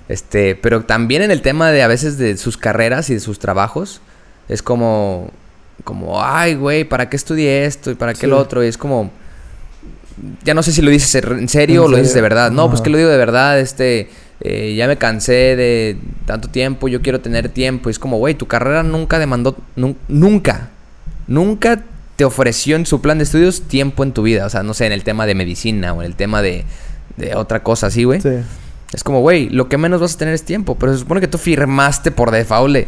Speaker 1: Este, pero también en el tema de a veces de sus carreras y de sus trabajos, es como, como, ay, güey, ¿para qué estudié esto y para qué
Speaker 2: Sí.
Speaker 1: lo otro? Y es como, ya no sé si lo dices en serio
Speaker 2: ¿En
Speaker 1: o lo dices de verdad. No, pues que lo digo de verdad, este, eh, ya me cansé de tanto tiempo, yo quiero tener tiempo. Y es como, güey, tu carrera nunca demandó, nun- nunca, nunca te ofreció en su plan de estudios tiempo en tu vida. O sea, no sé, en el tema de medicina o en el tema de, de otra cosa así, güey.
Speaker 2: Sí.
Speaker 1: Es como, güey, lo que menos vas a tener es tiempo. Pero se supone que tú firmaste por default.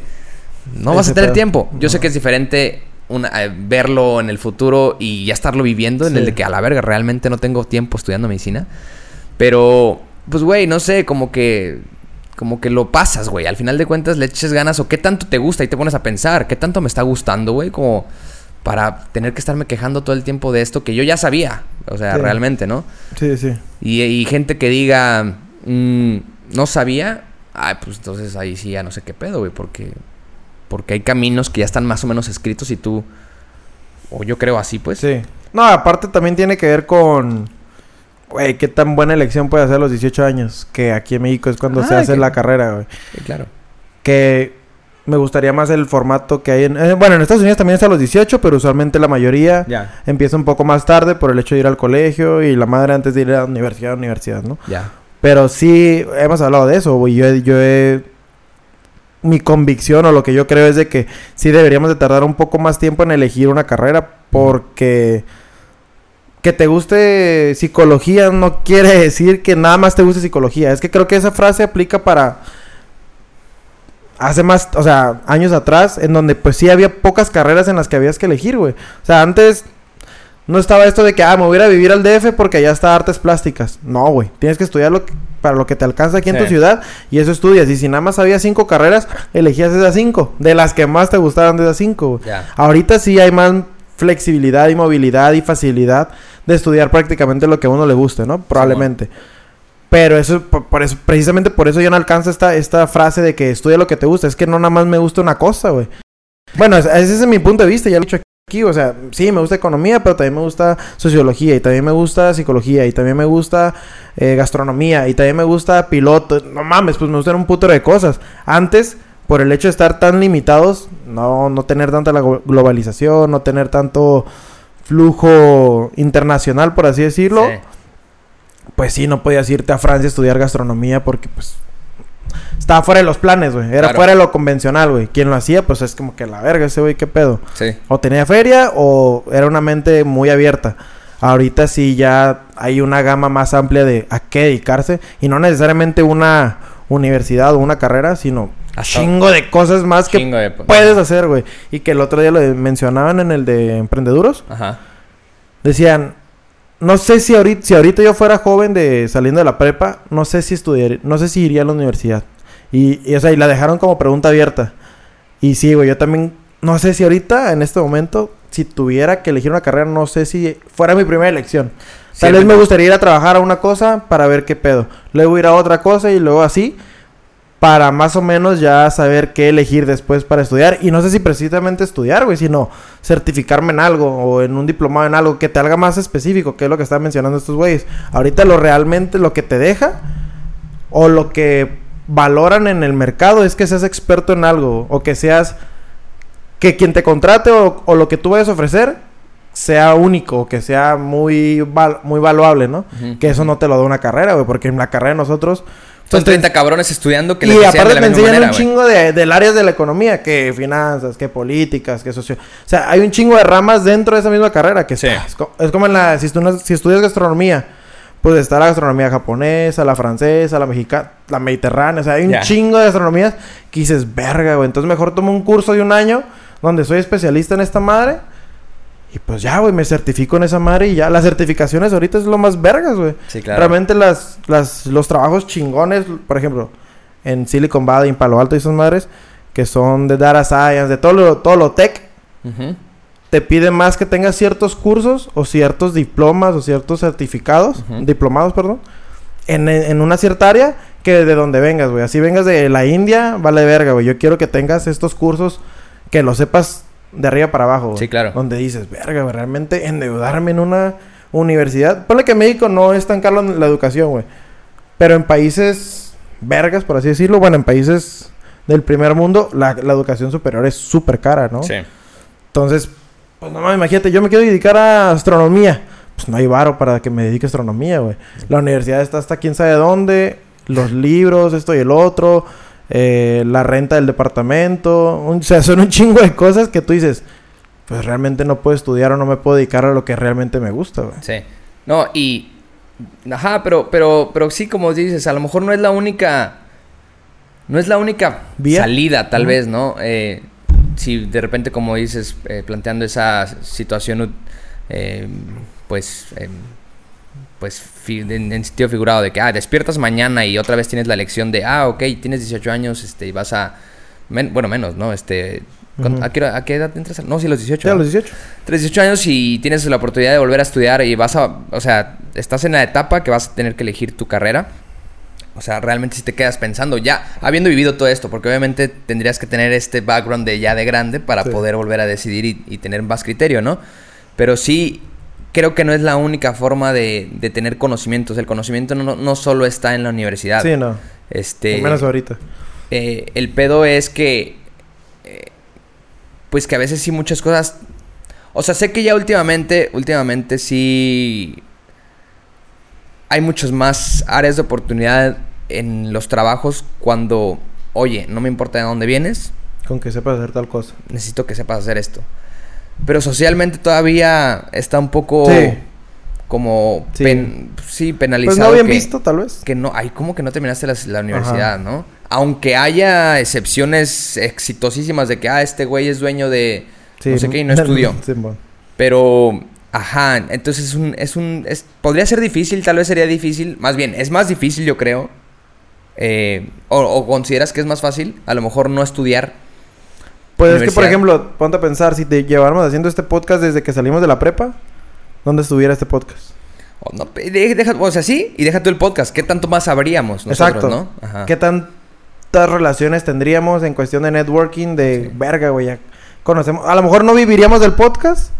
Speaker 1: No vas a tener
Speaker 2: pedo.
Speaker 1: tiempo. Yo sé que es diferente una- eh, verlo en el futuro y ya estarlo viviendo. En el de que a la verga realmente no tengo tiempo estudiando medicina. Pero, pues, güey, no sé, como que... Como que lo pasas, güey. Al final de cuentas le eches ganas o qué tanto te gusta y te pones a pensar. ¿Qué tanto me está gustando, güey? Como para tener que estarme quejando todo el tiempo de esto que yo ya sabía. O sea,
Speaker 2: Sí.
Speaker 1: realmente, ¿no?
Speaker 2: Sí, sí.
Speaker 1: Y, y gente que diga, mm, no sabía, ay, pues entonces ahí sí ya no sé qué pedo, güey, porque, porque hay caminos que ya están más o menos escritos y tú, o yo creo así, pues.
Speaker 2: Sí. No, aparte también tiene que ver con... Güey, qué tan buena elección puede hacer a los 18 años. Que aquí en México es cuando se
Speaker 1: Ah,
Speaker 2: hace
Speaker 1: que-
Speaker 2: la carrera, güey.
Speaker 1: Sí, claro.
Speaker 2: Que me gustaría más el formato que hay en... eh, bueno, en Estados Unidos también es a los 18, pero usualmente la mayoría
Speaker 1: Ya.
Speaker 2: empieza un poco más tarde por el hecho de ir al colegio y la madre antes de ir a la universidad, universidad, ¿no?
Speaker 1: Ya.
Speaker 2: Pero sí, hemos hablado de eso, güey. Yo, he- yo he... Mi convicción o lo que yo creo es de que sí deberíamos de tardar un poco más tiempo en elegir una carrera porque... Que te guste psicología no quiere decir que nada más te guste psicología. Es que creo que esa frase aplica para... Hace más, o sea, años atrás, en donde pues sí había pocas carreras en las que habías que elegir, güey. O sea, antes no estaba esto de que, ah, me voy a ir a vivir al DF porque allá está artes plásticas. No, güey. Tienes que estudiar lo que- para lo que te alcanza aquí en
Speaker 1: Sí.
Speaker 2: tu ciudad y eso estudias. Y si nada más había cinco carreras, elegías esas cinco. De las que más te gustaran de esas cinco, güey. Ahorita sí hay más flexibilidad y movilidad y facilidad de estudiar prácticamente lo que a uno le guste, ¿no? Probablemente. Pero eso, por, por eso, precisamente por eso yo no alcanzo esta, esta frase de que estudia lo que te gusta. Es que no nada más me gusta una cosa, güey. Bueno, es- ese es mi punto de vista, ya lo he dicho aquí. O sea, sí, me gusta economía, pero también me gusta sociología, y también me gusta psicología, y también me gusta eh, gastronomía, y también me gusta piloto. No mames, pues me gustan un putero de cosas. Antes, por el hecho de estar tan limitados, no, no tener tanta la globalización, no tener tanto flujo internacional, por así decirlo,
Speaker 1: Sí.
Speaker 2: pues sí, no podías irte a Francia a estudiar gastronomía porque, pues, estaba fuera de los planes, güey. Era
Speaker 1: Claro.
Speaker 2: fuera de lo convencional, güey. Quien lo hacía, pues es como que la verga ese güey, qué pedo.
Speaker 1: Sí.
Speaker 2: O tenía feria o era una mente muy abierta. Ahorita sí ya hay una gama más amplia de a qué dedicarse y no necesariamente una universidad o una carrera, sino
Speaker 1: Hasta-
Speaker 2: chingo de cosas más que
Speaker 1: de-
Speaker 2: puedes hacer, güey. Y que el otro día lo mencionaban en el de emprendeduros.
Speaker 1: Ajá.
Speaker 2: Decían, no sé si ahorita, si ahorita yo fuera joven de saliendo de la prepa, no sé si estudiaría, no sé si iría a la universidad. Y, y, o sea, y la dejaron como pregunta abierta. Y sí, güey, yo también, no sé si ahorita, en este momento, si tuviera que elegir una carrera, no sé si fuera mi primera elección. Tal vez me gustaría ir a trabajar a una cosa para ver qué pedo. Luego ir a otra cosa y luego así. Para más o menos ya saber qué elegir después para estudiar. Y no sé si precisamente estudiar, güey, sino certificarme en algo o en un diplomado en algo que te haga más específico, que es lo que están mencionando estos güeyes. Ahorita lo realmente, lo que te deja o lo que valoran en el mercado es que seas experto en algo o que seas que quien te contrate o, o lo que tú vayas a ofrecer sea único, que sea muy val- muy valuable, ¿no? Que eso no te lo da una carrera, güey, porque en la carrera de nosotros
Speaker 1: Son
Speaker 2: pues, te-
Speaker 1: 30 cabrones estudiando que les
Speaker 2: y aparte
Speaker 1: de
Speaker 2: te
Speaker 1: la
Speaker 2: enseñan
Speaker 1: manera,
Speaker 2: un chingo de, del áreas de la economía, que finanzas, que políticas, que socio... O sea, hay un chingo de ramas dentro de esa misma carrera, que
Speaker 1: Sí.
Speaker 2: es, es como en la... Si, tú- si estudias gastronomía, pues está la gastronomía japonesa, la francesa, la mexicana, la mediterránea, o sea, hay un
Speaker 1: Ya.
Speaker 2: chingo de gastronomías que dices, verga, güey, entonces mejor tomo un curso de un año donde soy especialista en esta madre. Y pues ya, güey, me certifico en esa madre y ya. Las certificaciones ahorita es lo más vergas, güey.
Speaker 1: Sí, claro.
Speaker 2: Realmente las, las, los trabajos chingones, por ejemplo, en Silicon Valley, en Palo Alto y esas madres, que son de Data Science, de todo lo, todo lo tech,
Speaker 1: Ujú.
Speaker 2: Te piden más que tengas ciertos cursos o ciertos diplomas o ciertos certificados, diplomados, perdón, en, en una cierta área que de donde vengas, güey. Así vengas de la India, vale verga, güey. Yo quiero que tengas estos cursos que lo sepas de arriba para abajo, güey.
Speaker 1: Sí, claro.
Speaker 2: Donde dices, verga, güey, realmente endeudarme en una universidad. Ponle que en México no es tan caro la educación, güey. Pero en países vergas, por así decirlo, bueno, en países del primer mundo, la, la educación superior es súper cara, ¿no?
Speaker 1: Sí.
Speaker 2: Entonces, pues no mames, imagínate, yo me quiero dedicar a astronomía. Pues no hay varo para que me dedique a astronomía, güey. La universidad está hasta quién sabe dónde, los libros, esto y el otro, eh, la renta del departamento. un- o sea, son un chingo de cosas que tú dices, pues realmente no puedo estudiar o no me puedo dedicar a lo que realmente me gusta, güey.
Speaker 1: Sí. No, y. Ajá, pero, pero, pero sí, como dices, a lo mejor no es la única. No es la única
Speaker 2: ¿Vía?
Speaker 1: salida, tal vez, ¿no? Eh, si de repente, como dices, eh, planteando esa situación, eh, pues. eh, pues en, en sentido figurado de que, ah, despiertas mañana y otra vez tienes la lección de, ah, ok, tienes 18 años, este, y vas a. men- bueno, menos, ¿no? Este. ¿cuán-
Speaker 2: Ujú.
Speaker 1: ¿a, qué, a qué edad entras? No, sí, los 18.
Speaker 2: Sí, a los 18.
Speaker 1: Tienes 18 años y tienes la oportunidad de volver a estudiar y vas a, o sea, estás en la etapa que vas a tener que elegir tu carrera. O sea, realmente si te quedas pensando, ya habiendo vivido todo esto, porque obviamente tendrías que tener este background de ya de grande para
Speaker 2: Sí.
Speaker 1: poder volver a decidir y, y tener más criterio, ¿no? Pero sí, creo que no es la única forma de, de tener conocimientos. El conocimiento no, no solo está en la universidad.
Speaker 2: Sí, no.
Speaker 1: Este,
Speaker 2: Menos ahorita.
Speaker 1: eh, el pedo es que. eh, pues que a veces sí muchas cosas. O sea, sé que ya últimamente. Últimamente sí. Hay muchas más áreas de oportunidad en los trabajos cuando. Oye, no me importa de dónde vienes.
Speaker 2: Con que sepas hacer tal cosa.
Speaker 1: Necesito que sepas hacer esto. Pero socialmente todavía está un poco.
Speaker 2: Sí.
Speaker 1: Como.
Speaker 2: Sí.
Speaker 1: pen- sí, penalizado.
Speaker 2: Pues no bien
Speaker 1: que-
Speaker 2: visto, tal vez.
Speaker 1: que no, hay como que no terminaste la, la universidad, ¿no? Aunque haya excepciones exitosísimas de que, ah, este güey es dueño de no sé qué y no <laughs> estudió.
Speaker 2: Sí, bueno.
Speaker 1: Pero, ajá, entonces es un, es un, es, podría ser difícil, tal vez sería difícil, más bien, es más difícil yo creo. Eh, o, o consideras que es más fácil, a lo mejor no estudiar.
Speaker 2: Pues es que, por ejemplo, ponte a pensar, si te lleváramos haciendo este podcast desde que salimos de la prepa, ¿dónde estuviera este podcast?
Speaker 1: O, no, deja- o sea, sí, y deja tú el podcast, ¿qué tanto más sabríamos nosotros,
Speaker 2: Exacto.
Speaker 1: no? Ajá.
Speaker 2: ¿Qué tantas relaciones tendríamos en cuestión de networking de
Speaker 1: Sí.
Speaker 2: verga, güey? ya conocemos. A lo mejor no viviríamos del podcast.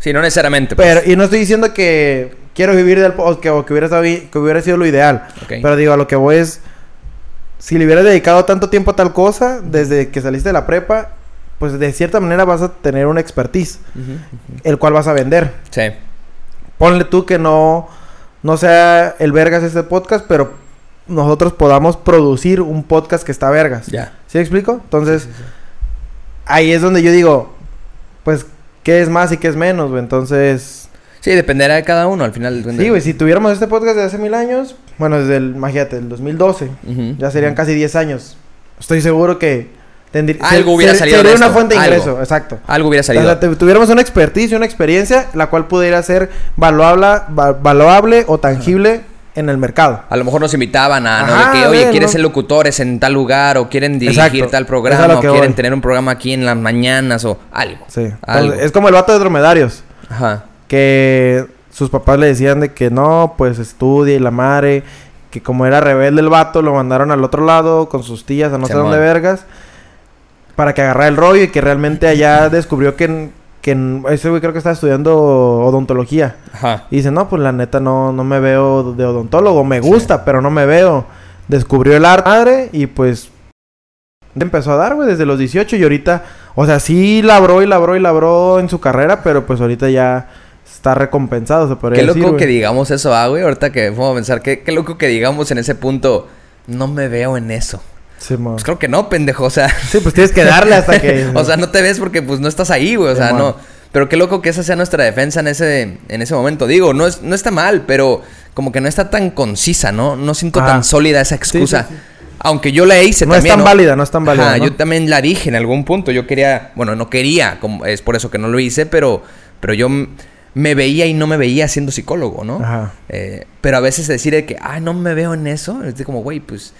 Speaker 1: Sí, no necesariamente. pues.
Speaker 2: Pero, y no estoy diciendo que quiero vivir del podcast, que, o que, hubiera, que hubiera sido lo ideal. Pero digo, a lo que voy es, si le hubieras dedicado tanto tiempo a tal cosa, desde que saliste de la prepa, pues de cierta manera vas a tener una expertise, el cual vas a vender.
Speaker 1: Sí.
Speaker 2: Ponle tú que no, no sea el vergas este podcast, pero nosotros podamos producir un podcast que está vergas.
Speaker 1: Ya.
Speaker 2: ¿Sí me explico? Entonces, ahí es donde yo digo, pues, ¿qué es más y qué es menos? Entonces,
Speaker 1: Sí, dependerá de cada uno al final.
Speaker 2: sí, güey, si tuviéramos este podcast desde hace mil años, bueno, desde el, imagínate, el 2012,
Speaker 1: Ujú.
Speaker 2: ya serían casi 10 años. Estoy seguro que tendría...
Speaker 1: Algo hubiera salido
Speaker 2: Sería
Speaker 1: de
Speaker 2: una
Speaker 1: esto,
Speaker 2: fuente de
Speaker 1: algo.
Speaker 2: ingreso, exacto.
Speaker 1: Algo hubiera
Speaker 2: O
Speaker 1: salido.
Speaker 2: sea, te- tuviéramos una expertise una experiencia la cual pudiera ser valuable, va- valuable o tangible en el mercado.
Speaker 1: A lo mejor nos invitaban a, ¿no?
Speaker 2: Ajá,
Speaker 1: de que, oye,
Speaker 2: ven,
Speaker 1: quieren
Speaker 2: ¿no?
Speaker 1: ser locutores en tal lugar, o quieren dirigir
Speaker 2: Exacto.
Speaker 1: tal programa, o quieren
Speaker 2: voy.
Speaker 1: tener un programa aquí en las mañanas, o algo.
Speaker 2: Sí.
Speaker 1: Algo.
Speaker 2: Entonces, es como el vato de dromedarios.
Speaker 1: Ajá.
Speaker 2: Que sus papás le decían de que no, pues estudie y la madre, que como era rebelde el vato, lo mandaron al otro lado con sus tías a no sé dónde vergas, para que agarrara el rollo y que realmente allá <laughs> descubrió que, que ese güey creo que estaba estudiando odontología.
Speaker 1: Ajá.
Speaker 2: Y dice, no, pues la neta no, no me veo de odontólogo, me gusta, pero no me veo. Descubrió el arte madre y pues empezó a dar, güey, desde los 18 y ahorita, o sea, sí labró y labró y labró en su carrera, pero pues ahorita ya está recompensado, se podría
Speaker 1: Qué
Speaker 2: decir,
Speaker 1: loco
Speaker 2: güey.
Speaker 1: que digamos eso, ah, güey. Ahorita que puedo pensar, qué, qué loco que digamos en ese punto, no me veo en eso.
Speaker 2: Sí.
Speaker 1: Pues creo que no, pendejo, o sea.
Speaker 2: Sí, pues tienes que darle hasta que... <laughs>
Speaker 1: o sea, no te ves porque pues no estás ahí, güey. O sea, no. Pero qué loco que esa sea nuestra defensa en ese, en ese momento. Digo, no, es, no está mal, pero como que no está tan concisa, ¿no? No siento
Speaker 2: Ah.
Speaker 1: tan sólida esa excusa.
Speaker 2: sí.
Speaker 1: Aunque yo la hice
Speaker 2: No es
Speaker 1: también.
Speaker 2: tan válida, no es tan válida, ¿no?
Speaker 1: yo también la dije en algún punto. Yo quería, bueno, no quería, como, es por eso que no lo hice, pero, pero yo me veía y no me veía siendo psicólogo, ¿no?
Speaker 2: Ajá.
Speaker 1: Eh, pero a veces decir de que, ah, no me veo en eso, es como, güey, pues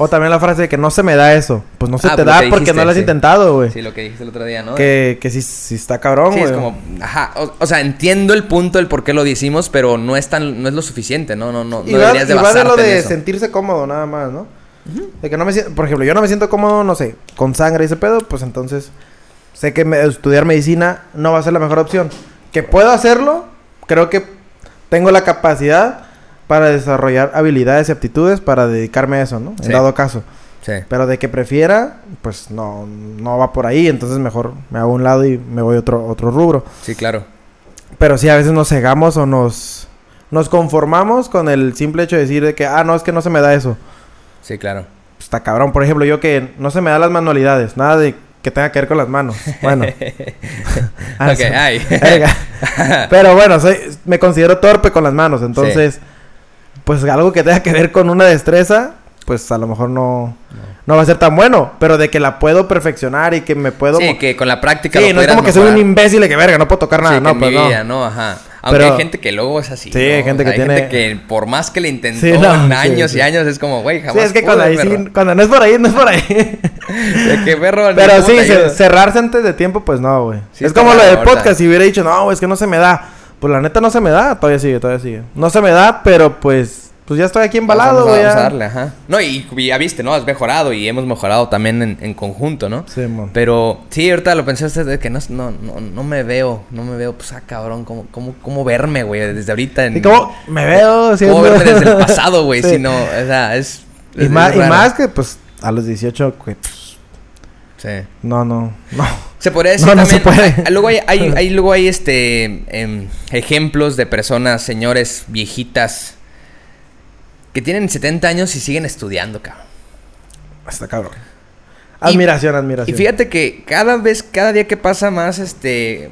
Speaker 2: O también la frase de que no se me da eso. Pues no se
Speaker 1: Ah,
Speaker 2: te
Speaker 1: pues
Speaker 2: da
Speaker 1: que
Speaker 2: porque no lo has
Speaker 1: sí.
Speaker 2: intentado, güey.
Speaker 1: sí, lo que dijiste el otro día, ¿no?
Speaker 2: Que, que sí, sí está cabrón,
Speaker 1: Sí,
Speaker 2: güey.
Speaker 1: es como, ajá, o, o sea, entiendo el punto del por qué lo decimos, pero no es tan, no es lo suficiente, ¿no? No, no, no
Speaker 2: Y
Speaker 1: deberías de
Speaker 2: y de lo de sentirse cómodo nada más, ¿no? De que no me siento, por ejemplo, yo no me siento cómodo, no sé, con sangre y ese pedo, pues entonces sé que me- estudiar medicina no va a ser la mejor opción. Que puedo hacerlo, creo que tengo la capacidad para desarrollar habilidades y aptitudes para dedicarme a eso, ¿no?
Speaker 1: Sí.
Speaker 2: En dado caso.
Speaker 1: Sí.
Speaker 2: Pero de que prefiera, pues no, no va por ahí, entonces mejor me hago a un lado y me voy a otro, otro rubro.
Speaker 1: Sí, claro.
Speaker 2: Pero sí, a veces nos cegamos o nos, nos conformamos con el simple hecho de decir de que, ah, no, es que no se me da eso.
Speaker 1: Sí, claro.
Speaker 2: Está cabrón. Por ejemplo, yo que no se me dan las manualidades. Nada de que tenga que ver con las manos. Bueno. <laughs> <laughs> Ah,
Speaker 1: ok,
Speaker 2: sí.
Speaker 1: ay. <laughs>
Speaker 2: Pero bueno, soy, me considero torpe con las manos. Entonces, pues algo que tenga que ver con una destreza, pues a lo mejor no, no va a ser tan bueno. Pero de que la puedo perfeccionar y que me puedo...
Speaker 1: Sí, que con la práctica
Speaker 2: Sí,
Speaker 1: lo
Speaker 2: no es como que soy un imbécil de que verga, no puedo tocar nada.
Speaker 1: Sí, que
Speaker 2: no,
Speaker 1: en
Speaker 2: pues
Speaker 1: mi
Speaker 2: no.
Speaker 1: vida, ¿no? Ajá. Aunque
Speaker 2: Pero-
Speaker 1: hay gente que luego es así.
Speaker 2: Sí,
Speaker 1: ¿no?
Speaker 2: hay gente
Speaker 1: O sea,
Speaker 2: que tiene-
Speaker 1: gente que por más que le intentó
Speaker 2: Sí, no,
Speaker 1: en años
Speaker 2: sí.
Speaker 1: y años es como, güey, jamás.
Speaker 2: Sí, es que
Speaker 1: pude,
Speaker 2: cuando, ahí no es por ahí, no es por ahí. <laughs>
Speaker 1: De que perro.
Speaker 2: Pero sí, se- cerrarse antes de tiempo, pues no, güey.
Speaker 1: Sí,
Speaker 2: es como lo del podcast. Si hubiera dicho, no, güey, es que no se me da. Pues la neta no se me da. Todavía sigue, todavía sigue. No se me da, pero pues... Pues ya estoy aquí embalado, güey.
Speaker 1: vamos a darle, ajá. No, y, y ya viste, ¿no? Has mejorado y hemos mejorado también en, en conjunto, ¿no?
Speaker 2: Sí, mon.
Speaker 1: Pero sí, ahorita lo pensé de que no, no, no, no me veo, no me veo, pues ah, cabrón, ¿cómo, cómo, cómo verme, güey? Desde ahorita. En,
Speaker 2: Y como me veo siendo...
Speaker 1: ¿Cómo verme desde el pasado, <laughs> güey?
Speaker 2: Sí.
Speaker 1: Si no, o sea, es.
Speaker 2: Y, más, y más que, pues, a los 18, güey, pues,
Speaker 1: Sí.
Speaker 2: no, no, no.
Speaker 1: Se podría <laughs> decir
Speaker 2: No, no
Speaker 1: también.
Speaker 2: se puede.
Speaker 1: hay- luego hay, hay, <laughs> hay- luego hay este em, ejemplos de personas, señores, viejitas, que tienen 70 años y siguen estudiando, cabrón.
Speaker 2: Está cabrón. Admiración, admiración.
Speaker 1: Y fíjate que cada vez, cada día que pasa más, este. eh,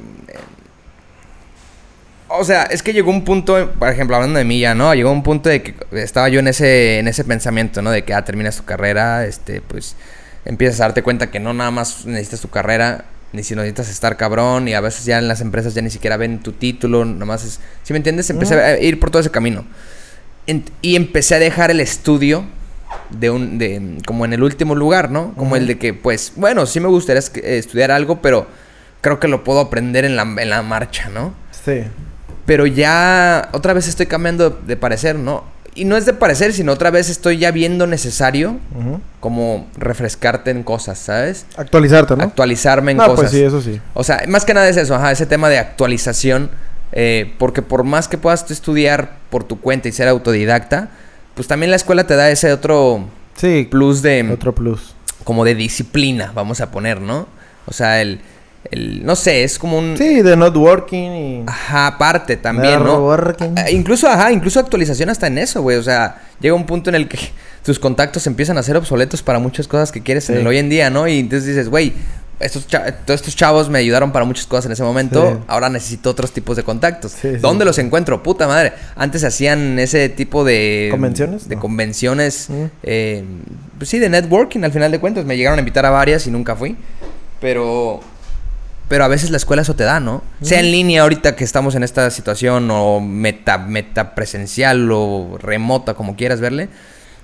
Speaker 1: O sea, es que llegó un punto, por ejemplo, hablando de mí ya, ¿no? Llegó un punto de que estaba yo en ese, en ese pensamiento, ¿no? De que, ah, terminas tu carrera, este, pues, empiezas a darte cuenta que no nada más necesitas tu carrera, ni si necesitas estar cabrón, y a veces ya en las empresas ya ni siquiera ven tu título, nada más es... ¿Sí me entiendes? Empecé
Speaker 2: Ujú.
Speaker 1: a ir por todo ese camino. En- y empecé a dejar el estudio de un de como en el último lugar, ¿no? Como el de que pues bueno, sí me gustaría eh, estudiar algo, pero creo que lo puedo aprender en la, en la marcha, ¿no?
Speaker 2: Sí.
Speaker 1: Pero ya otra vez estoy cambiando de parecer, ¿no? y no es de parecer, sino otra vez estoy ya viendo necesario como refrescarte en cosas, ¿sabes?
Speaker 2: Actualizarte, ¿no?
Speaker 1: Actualizarme en
Speaker 2: no,
Speaker 1: cosas.
Speaker 2: pues sí, eso sí.
Speaker 1: O sea, más que nada es eso, ajá, ese tema de actualización. Eh, porque por más que puedas estudiar por tu cuenta y ser autodidacta, pues también la escuela te da ese otro
Speaker 2: Sí,
Speaker 1: plus de
Speaker 2: otro plus.
Speaker 1: como de disciplina, vamos a poner, ¿no? O sea, el, el no sé, es como un
Speaker 2: Sí, de networking y...
Speaker 1: ajá, aparte también, ¿no?
Speaker 2: Networking.
Speaker 1: Ah, Incluso, ajá, incluso actualización hasta en eso, güey. O sea, llega un punto en el que <laughs> tus contactos empiezan a ser obsoletos para muchas cosas que quieres en el hoy en día, ¿no? Y entonces dices, güey, estos todos estos chavos me ayudaron para muchas cosas en ese momento.
Speaker 2: Sí.
Speaker 1: Ahora necesito otros tipos de contactos.
Speaker 2: Sí, sí.
Speaker 1: ¿Dónde los encuentro? Puta madre. Antes hacían ese tipo de...
Speaker 2: ¿Convenciones?
Speaker 1: De
Speaker 2: No.
Speaker 1: convenciones.
Speaker 2: Mm.
Speaker 1: eh, pues sí, de networking al final de cuentas. Me llegaron a invitar a varias y nunca fui. Pero... Pero a veces la escuela eso te da, ¿no? Sea en línea ahorita que estamos en esta situación o meta, meta presencial o remota, como quieras verle.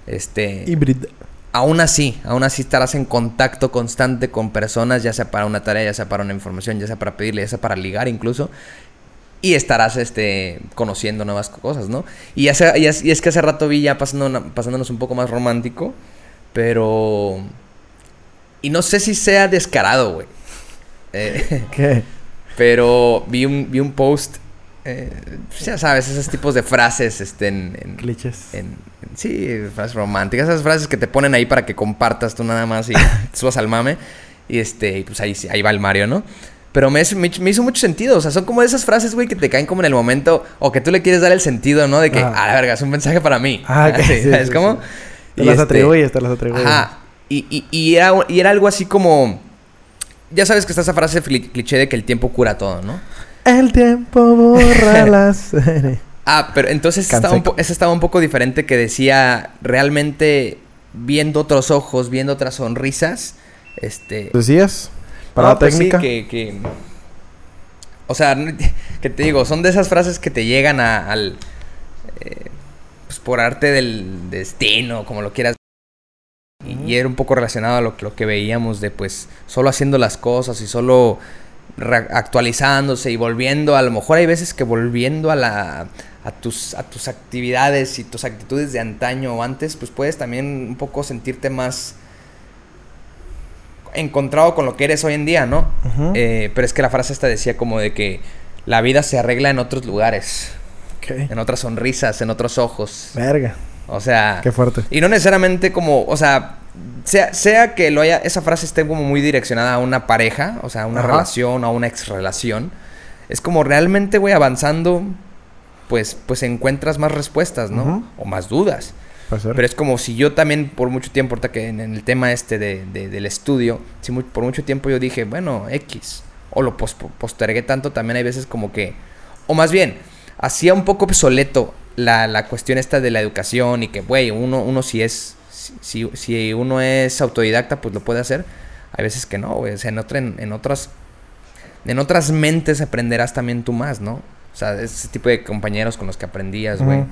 Speaker 1: Este,
Speaker 2: Híbrido.
Speaker 1: Aún así, aún así estarás en contacto constante con personas, ya sea para una tarea, ya sea para una información, ya sea para pedirle, ya sea para ligar incluso. Y estarás este, conociendo nuevas cosas, ¿no? Y, hace- y es, y es que hace rato vi ya pasando una- pasándonos un poco más romántico, pero... Y no sé si sea descarado, güey. Eh, <laughs>
Speaker 2: ¿Qué? <laughs>
Speaker 1: pero vi un, vi un post, eh, pues ya sabes, esos tipos de frases este, en,
Speaker 2: Clichés.
Speaker 1: en- en- sí, frases románticas, esas frases que te ponen ahí para que compartas tú nada más y te <laughs> subas al mame. Y este, y pues ahí, ahí va el Mario, ¿no? Pero me, me, me hizo mucho sentido, o sea, son como esas frases, güey, que te caen como en el momento, o que tú le quieres dar el sentido, ¿no? De que,
Speaker 2: Ajá.
Speaker 1: a la verga, es un mensaje para mí.
Speaker 2: Ah, ok, <laughs>
Speaker 1: Sí, ¿Sabes
Speaker 2: sí,
Speaker 1: cómo?
Speaker 2: sí. Te
Speaker 1: Y
Speaker 2: las
Speaker 1: este,
Speaker 2: atribuyes, te las atribuyes.
Speaker 1: Ajá. Y, y, y era, y era algo así como. Ya sabes que está esa frase cliché de que el tiempo cura todo, ¿no?
Speaker 2: El tiempo borra <laughs> las...
Speaker 1: Ah, pero entonces estaba un, ese estaba un poco diferente que decía realmente viendo otros ojos, viendo otras sonrisas. Este.
Speaker 2: ¿Decías? Para
Speaker 1: no,
Speaker 2: la
Speaker 1: pues sí,
Speaker 2: técnica.
Speaker 1: que, que. O sea, <laughs> que te digo, son de esas frases que te llegan a- al. eh, pues por arte del destino, como lo quieras. Y, y era un poco relacionado a lo, que- lo que veíamos de pues solo haciendo las cosas y solo actualizándose y volviendo. A lo mejor hay veces que volviendo a la. A tus, a tus actividades y tus actitudes de antaño o antes, pues puedes también un poco sentirte más encontrado con lo que eres hoy en día, ¿no? Eh, pero es que la frase esta decía como de que la vida se arregla en otros lugares, en otras sonrisas, en otros ojos.
Speaker 2: Verga.
Speaker 1: O sea,
Speaker 2: Qué fuerte.
Speaker 1: y no necesariamente como, o sea, sea, sea que lo haya, esa frase esté como muy direccionada a una pareja, o sea, a una
Speaker 2: Ajá.
Speaker 1: relación, a una ex relación. Es como realmente, güey, avanzando, pues, pues encuentras más respuestas, ¿no? O más dudas. Pero es como si yo también por mucho tiempo, ahorita que en, el tema este de, de- del estudio, si por mucho tiempo yo dije, bueno, X, o lo pos- postergué tanto, también hay veces como que, o más bien, hacía un poco obsoleto la, la cuestión esta de la educación y que, güey, uno, uno si es, si, si- uno es autodidacta, pues lo puede hacer. Hay veces que no, güey, o sea, en, otra, en, en otras, en otras mentes aprenderás también tú más, ¿no? O sea, ese tipo de compañeros con los que aprendías, güey.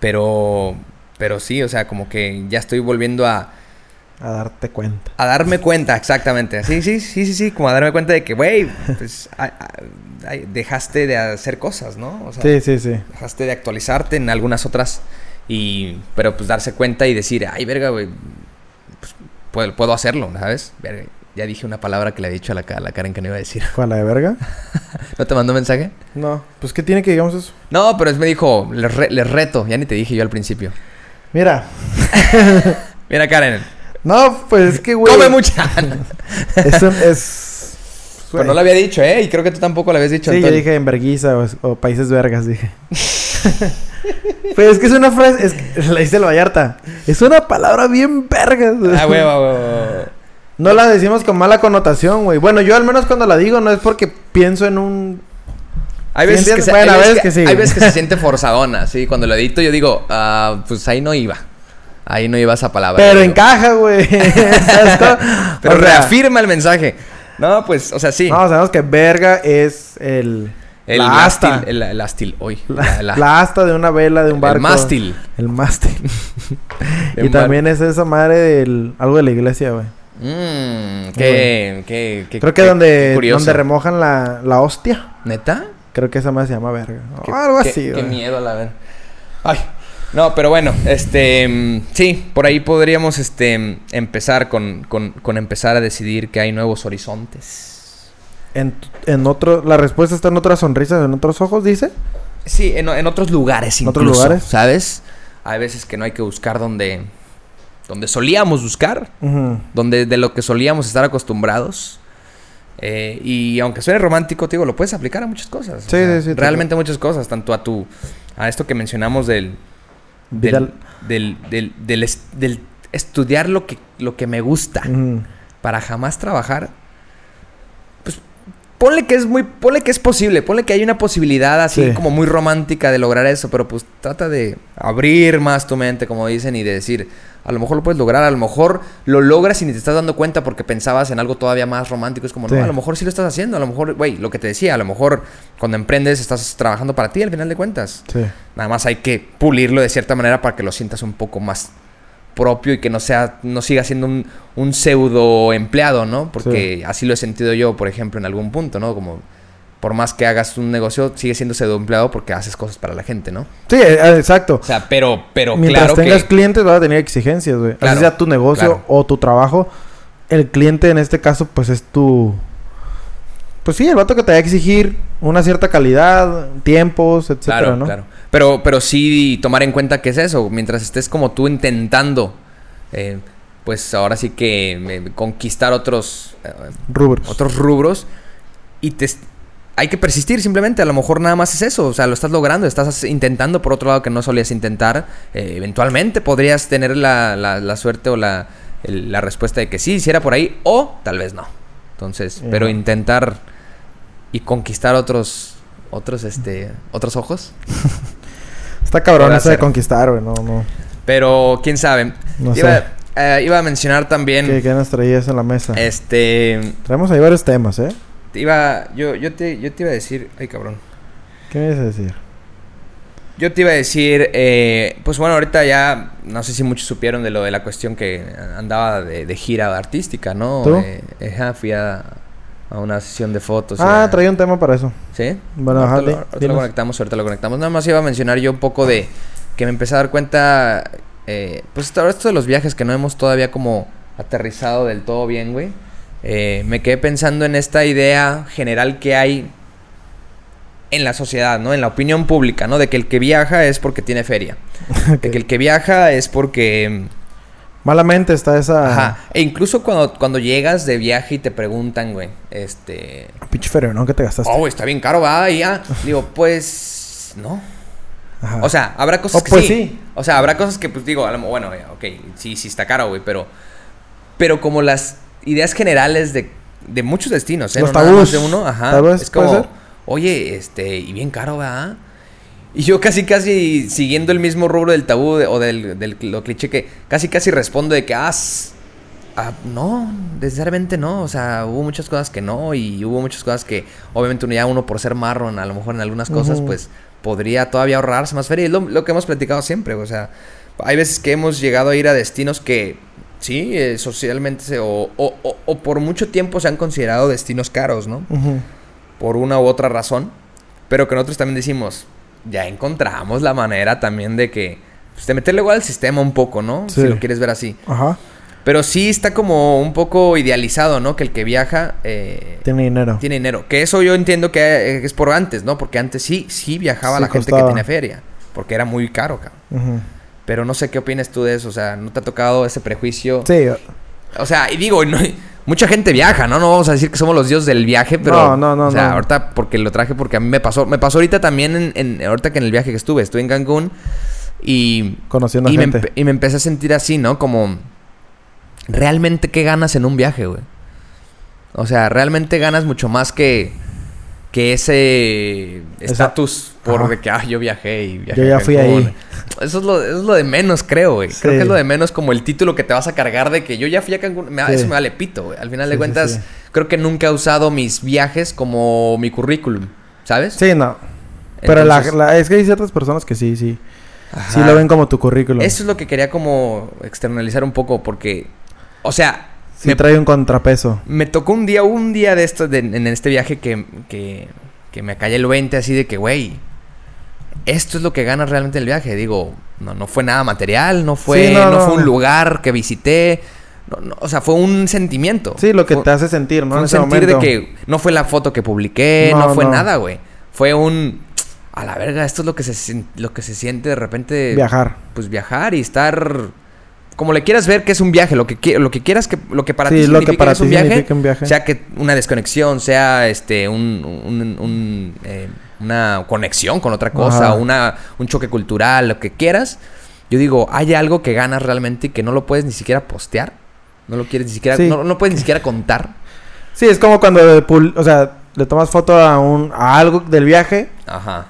Speaker 1: Pero, pero sí, o sea, como que ya estoy volviendo a,
Speaker 2: A darte cuenta.
Speaker 1: a darme cuenta, exactamente. Sí, sí, sí, sí, sí, como a darme cuenta de que, güey, pues a- dejaste de hacer cosas, ¿no? O sea,
Speaker 2: Sí, sí, sí.
Speaker 1: dejaste de actualizarte en algunas otras y, pero pues darse cuenta y decir, ay, verga, güey, pues puedo, puedo hacerlo, ¿sabes? Verga, ya dije una palabra que le he dicho a la, a la Karen que no iba a decir.
Speaker 2: ¿Cuál, la de verga? <laughs>
Speaker 1: ¿No te mandó mensaje?
Speaker 2: No. Pues, ¿qué tiene que digamos eso?
Speaker 1: No, pero es me dijo, les, re- les reto, ya ni te dije yo al principio.
Speaker 2: Mira. <laughs>
Speaker 1: Mira, Karen,
Speaker 2: No, pues es que, güey.
Speaker 1: come mucha. <laughs>
Speaker 2: Es un- es...
Speaker 1: Pero no lo había dicho, ¿eh? Y creo que tú tampoco lo habías dicho.
Speaker 2: Sí, yo dije en verguiza o, o países vergas, dije. Pues es que es una frase, es que, la dice el Vallarta. Es una palabra bien vergas.
Speaker 1: Ah, huevo, huevo.
Speaker 2: No la decimos con mala connotación, güey. Bueno, yo al menos cuando la digo no es porque pienso en un...
Speaker 1: Hay
Speaker 2: ¿Sí
Speaker 1: veces, que se,
Speaker 2: Bueno,
Speaker 1: hay veces que,
Speaker 2: que sí.
Speaker 1: hay veces que se siente forzadona, sí. Cuando lo edito yo digo, ah, pues ahí no iba. Ahí no iba esa palabra.
Speaker 2: Pero encaja, güey. <laughs> <laughs>
Speaker 1: Pero
Speaker 2: O sea,
Speaker 1: reafirma el mensaje. No, pues, o sea, sí.
Speaker 2: No, sabemos que verga es el...
Speaker 1: el
Speaker 2: la asta.
Speaker 1: el, el astil, hoy.
Speaker 2: La,
Speaker 1: La, la-
Speaker 2: la asta de una vela de un barco.
Speaker 1: El mástil.
Speaker 2: El mástil. <laughs> Y también es esa madre del... Algo de la iglesia, güey.
Speaker 1: Mmm, qué, qué, qué-
Speaker 2: Creo que
Speaker 1: qué-
Speaker 2: donde,
Speaker 1: qué
Speaker 2: donde remojan la, la hostia.
Speaker 1: ¿Neta?
Speaker 2: Creo que esa madre se llama verga. O
Speaker 1: Qué-
Speaker 2: algo
Speaker 1: qué-
Speaker 2: así,
Speaker 1: Qué
Speaker 2: güey.
Speaker 1: miedo, la ver. Ay. No, pero bueno, este, mm, sí, por ahí podríamos, este, empezar con, con, con empezar a decidir que hay nuevos horizontes.
Speaker 2: En, en otro, la respuesta está en otras sonrisas, en otros ojos, dice.
Speaker 1: Sí, en, en otros lugares
Speaker 2: ¿En
Speaker 1: incluso,
Speaker 2: otros lugares?
Speaker 1: ¿sabes? Hay veces que no hay que buscar donde, donde solíamos buscar, donde de lo que solíamos estar acostumbrados. Eh, y aunque suene romántico, te digo, lo puedes aplicar a muchas cosas. o
Speaker 2: Sí,
Speaker 1: sea,
Speaker 2: sí, sí,
Speaker 1: Realmente muchas cosas, tanto a tu, a esto que mencionamos del, del, del, del, del es- del estudiar lo que, lo que me gusta para jamás trabajar. Ponle que es muy, ponle que es posible, ponle que hay una posibilidad así
Speaker 2: Sí.
Speaker 1: como muy romántica de lograr eso, pero pues trata de abrir más tu mente, como dicen, y de decir, a lo mejor lo puedes lograr, a lo mejor lo logras y ni te estás dando cuenta porque pensabas en algo todavía más romántico. Es como,
Speaker 2: Sí.
Speaker 1: no, a lo mejor sí lo estás haciendo, a lo mejor, güey, lo que te decía, a lo mejor cuando emprendes estás trabajando para ti al final de cuentas.
Speaker 2: Sí.
Speaker 1: Nada más hay que pulirlo de cierta manera para que lo sientas un poco más propio y que no sea, no siga siendo un, un pseudo empleado, ¿no? Porque así lo he sentido yo, por ejemplo, en algún punto, ¿no? Como por más que hagas un negocio, sigue siendo pseudo empleado porque haces cosas para la gente, ¿no?
Speaker 2: Sí, eh, exacto.
Speaker 1: O sea, pero, pero
Speaker 2: Mientras
Speaker 1: claro
Speaker 2: tengas
Speaker 1: que.
Speaker 2: clientes vas a tener exigencias, güey.
Speaker 1: Claro,
Speaker 2: Así sea tu negocio
Speaker 1: claro.
Speaker 2: o tu trabajo. El cliente en este caso, pues es tu... Pues sí, el vato que te va a exigir una cierta calidad, tiempos, etcétera,
Speaker 1: Claro,
Speaker 2: ¿no?
Speaker 1: claro. Pero, pero sí tomar en cuenta que es eso. Mientras estés como tú intentando, eh, pues ahora sí que eh, conquistar otros, eh,
Speaker 2: Rubros.
Speaker 1: otros rubros y te hay que persistir simplemente a lo mejor nada más es eso o sea lo estás logrando estás intentando por otro lado que no solías intentar eventualmente podrías tener la, la- la suerte o la, el- la respuesta de que sí hiciera por ahí o tal vez no entonces pero intentar y conquistar otros otros este otros ojos <laughs>
Speaker 2: Está cabrón eso de conquistar, güey. No, no.
Speaker 1: pero quién sabe
Speaker 2: No
Speaker 1: iba,
Speaker 2: sé.
Speaker 1: eh, iba a mencionar también
Speaker 2: ¿Qué, qué nos traías en la mesa?
Speaker 1: este
Speaker 2: Traemos ahí varios temas, ¿eh?
Speaker 1: te iba yo yo te yo te iba a decir ay cabrón
Speaker 2: ¿Qué me ibas a decir?
Speaker 1: Yo te iba a decir, eh, pues bueno, ahorita ya no sé si muchos supieron de lo de la cuestión que andaba de, de gira artística, ¿no?
Speaker 2: ¿Tú?
Speaker 1: Eh, fui a, a una sesión de fotos.
Speaker 2: ah,
Speaker 1: a-
Speaker 2: traía un tema para eso.
Speaker 1: ¿Sí?
Speaker 2: Bueno,
Speaker 1: ahorita,
Speaker 2: ajá,
Speaker 1: lo, lo conectamos, ahorita lo conectamos. Nada más iba a mencionar yo un poco de que me empecé a dar cuenta, eh, pues esto, esto de los viajes que no hemos todavía como aterrizado del todo bien, güey. Eh, me quedé pensando en esta idea general que hay en la sociedad, ¿no? En la opinión pública, ¿no? De que el que viaja es porque tiene feria. <laughs> De que el que viaja es porque...
Speaker 2: Malamente está esa...
Speaker 1: Ajá. E incluso cuando, cuando llegas de viaje y te preguntan, güey, este...
Speaker 2: Pinche feria, ¿no? Que te gastaste.
Speaker 1: Oh, güey, está bien caro, va, y ya. Digo, pues... No.
Speaker 2: Ajá.
Speaker 1: O sea, habrá cosas
Speaker 2: Oh,
Speaker 1: que
Speaker 2: pues
Speaker 1: sí.
Speaker 2: sí.
Speaker 1: O sea, habrá cosas que, pues digo, bueno, eh, ok, sí, sí está caro, güey, pero... Pero como las ideas generales de, de muchos destinos, ¿eh?
Speaker 2: Los
Speaker 1: no nada más
Speaker 2: tabús.
Speaker 1: de uno, ajá.
Speaker 2: ¿Tabús
Speaker 1: es como, oye, este, y bien caro, ¿verdad? Y yo casi, casi siguiendo el mismo rubro del tabú de- o del, del lo cliché que casi, casi respondo de que, ah, ah, no, necesariamente no. O sea, hubo muchas cosas que no y hubo muchas cosas que, obviamente, uno ya uno por ser marrón, a lo mejor en algunas cosas, pues podría todavía ahorrarse más feria. Es lo, lo que hemos platicado siempre, o sea, hay veces que hemos llegado a ir a destinos que, sí, eh, socialmente se- o, o- o- o por mucho tiempo se han considerado destinos caros, ¿no? Por una u otra razón, pero que nosotros también decimos, ya encontramos la manera también de que, pues, de meterle igual al sistema un poco, ¿no?
Speaker 2: Sí.
Speaker 1: Si lo quieres ver así.
Speaker 2: Ajá.
Speaker 1: Pero sí está como un poco idealizado, ¿no? Que el que viaja eh,
Speaker 2: Tiene dinero.
Speaker 1: tiene dinero. Que eso yo entiendo que eh, es por antes, ¿no? Porque antes sí, sí viajaba
Speaker 2: Sí
Speaker 1: la gente que tenía feria, porque era muy caro, cabrón.
Speaker 2: Ujú.
Speaker 1: Pero no sé qué opinas tú de eso, o sea, ¿no te ha tocado ese prejuicio?
Speaker 2: Sí.
Speaker 1: O sea, y digo, no- mucha gente viaja, ¿no? No vamos a decir que somos los dioses del viaje, pero...
Speaker 2: No, no, no,
Speaker 1: O sea,
Speaker 2: no.
Speaker 1: ahorita porque lo traje porque a mí me pasó. Me pasó ahorita también en, en- ahorita que en el viaje que estuve. Estuve en Cancún y...
Speaker 2: Conociendo
Speaker 1: Y me,
Speaker 2: gente.
Speaker 1: empe- y me empecé a sentir así, ¿no? Como... ¿Realmente qué ganas en un viaje, güey? O sea, realmente ganas mucho más que... Que ese estatus por de que, ah, yo viajé y viajé
Speaker 2: Yo ya fui
Speaker 1: Cancún".
Speaker 2: ahí.
Speaker 1: Eso es, lo, eso es lo de menos, creo, güey. Creo que es lo de menos como el título que te vas a cargar de que yo ya fui a Cancún. Me-
Speaker 2: Sí.
Speaker 1: Eso me vale pito, güey. Al final de
Speaker 2: Sí,
Speaker 1: cuentas, creo que nunca he usado mis viajes como mi currículum, ¿sabes?
Speaker 2: Sí, no. Pero la-
Speaker 1: Entonces,
Speaker 2: la, es que hay ciertas personas que sí, sí. Sí lo ven como tu currículum.
Speaker 1: Eso es lo que quería como externalizar un poco porque, o sea,
Speaker 2: Sí
Speaker 1: me,
Speaker 2: trae un contrapeso.
Speaker 1: me tocó un día, un día de esto, de- en este viaje que, que, que me callé el 20 así de que, güey, esto es lo que ganas realmente en el viaje. Digo, no, no fue nada material, no fue,
Speaker 2: Sí, no,
Speaker 1: no,
Speaker 2: no.
Speaker 1: fue un lugar que visité. no, no, o sea, fue un sentimiento.
Speaker 2: Sí, lo que
Speaker 1: Fue-
Speaker 2: te hace sentir, ¿no?
Speaker 1: fue un
Speaker 2: ese
Speaker 1: sentir de que no fue la foto que publiqué, no, fue nada, güey. Fue un a la verga, esto es lo que se lo que se siente de repente
Speaker 2: Viajar.
Speaker 1: pues viajar y estar como le quieras ver que es un viaje, lo que lo que quieras que lo que para
Speaker 2: Sí,
Speaker 1: ti
Speaker 2: lo que para
Speaker 1: es
Speaker 2: ti
Speaker 1: un viaje,
Speaker 2: significa un viaje.
Speaker 1: sea que una desconexión, sea este un, un- un, eh, una conexión con otra cosa,
Speaker 2: Ajá.
Speaker 1: una un choque cultural, lo que quieras. Yo digo, hay algo que ganas realmente y que no lo puedes ni siquiera postear. No lo quieres ni siquiera,
Speaker 2: Sí.
Speaker 1: no, no puedes ni <laughs> siquiera contar.
Speaker 2: Sí, es como cuando, o sea, le tomas foto a, un, a algo del viaje
Speaker 1: Ajá.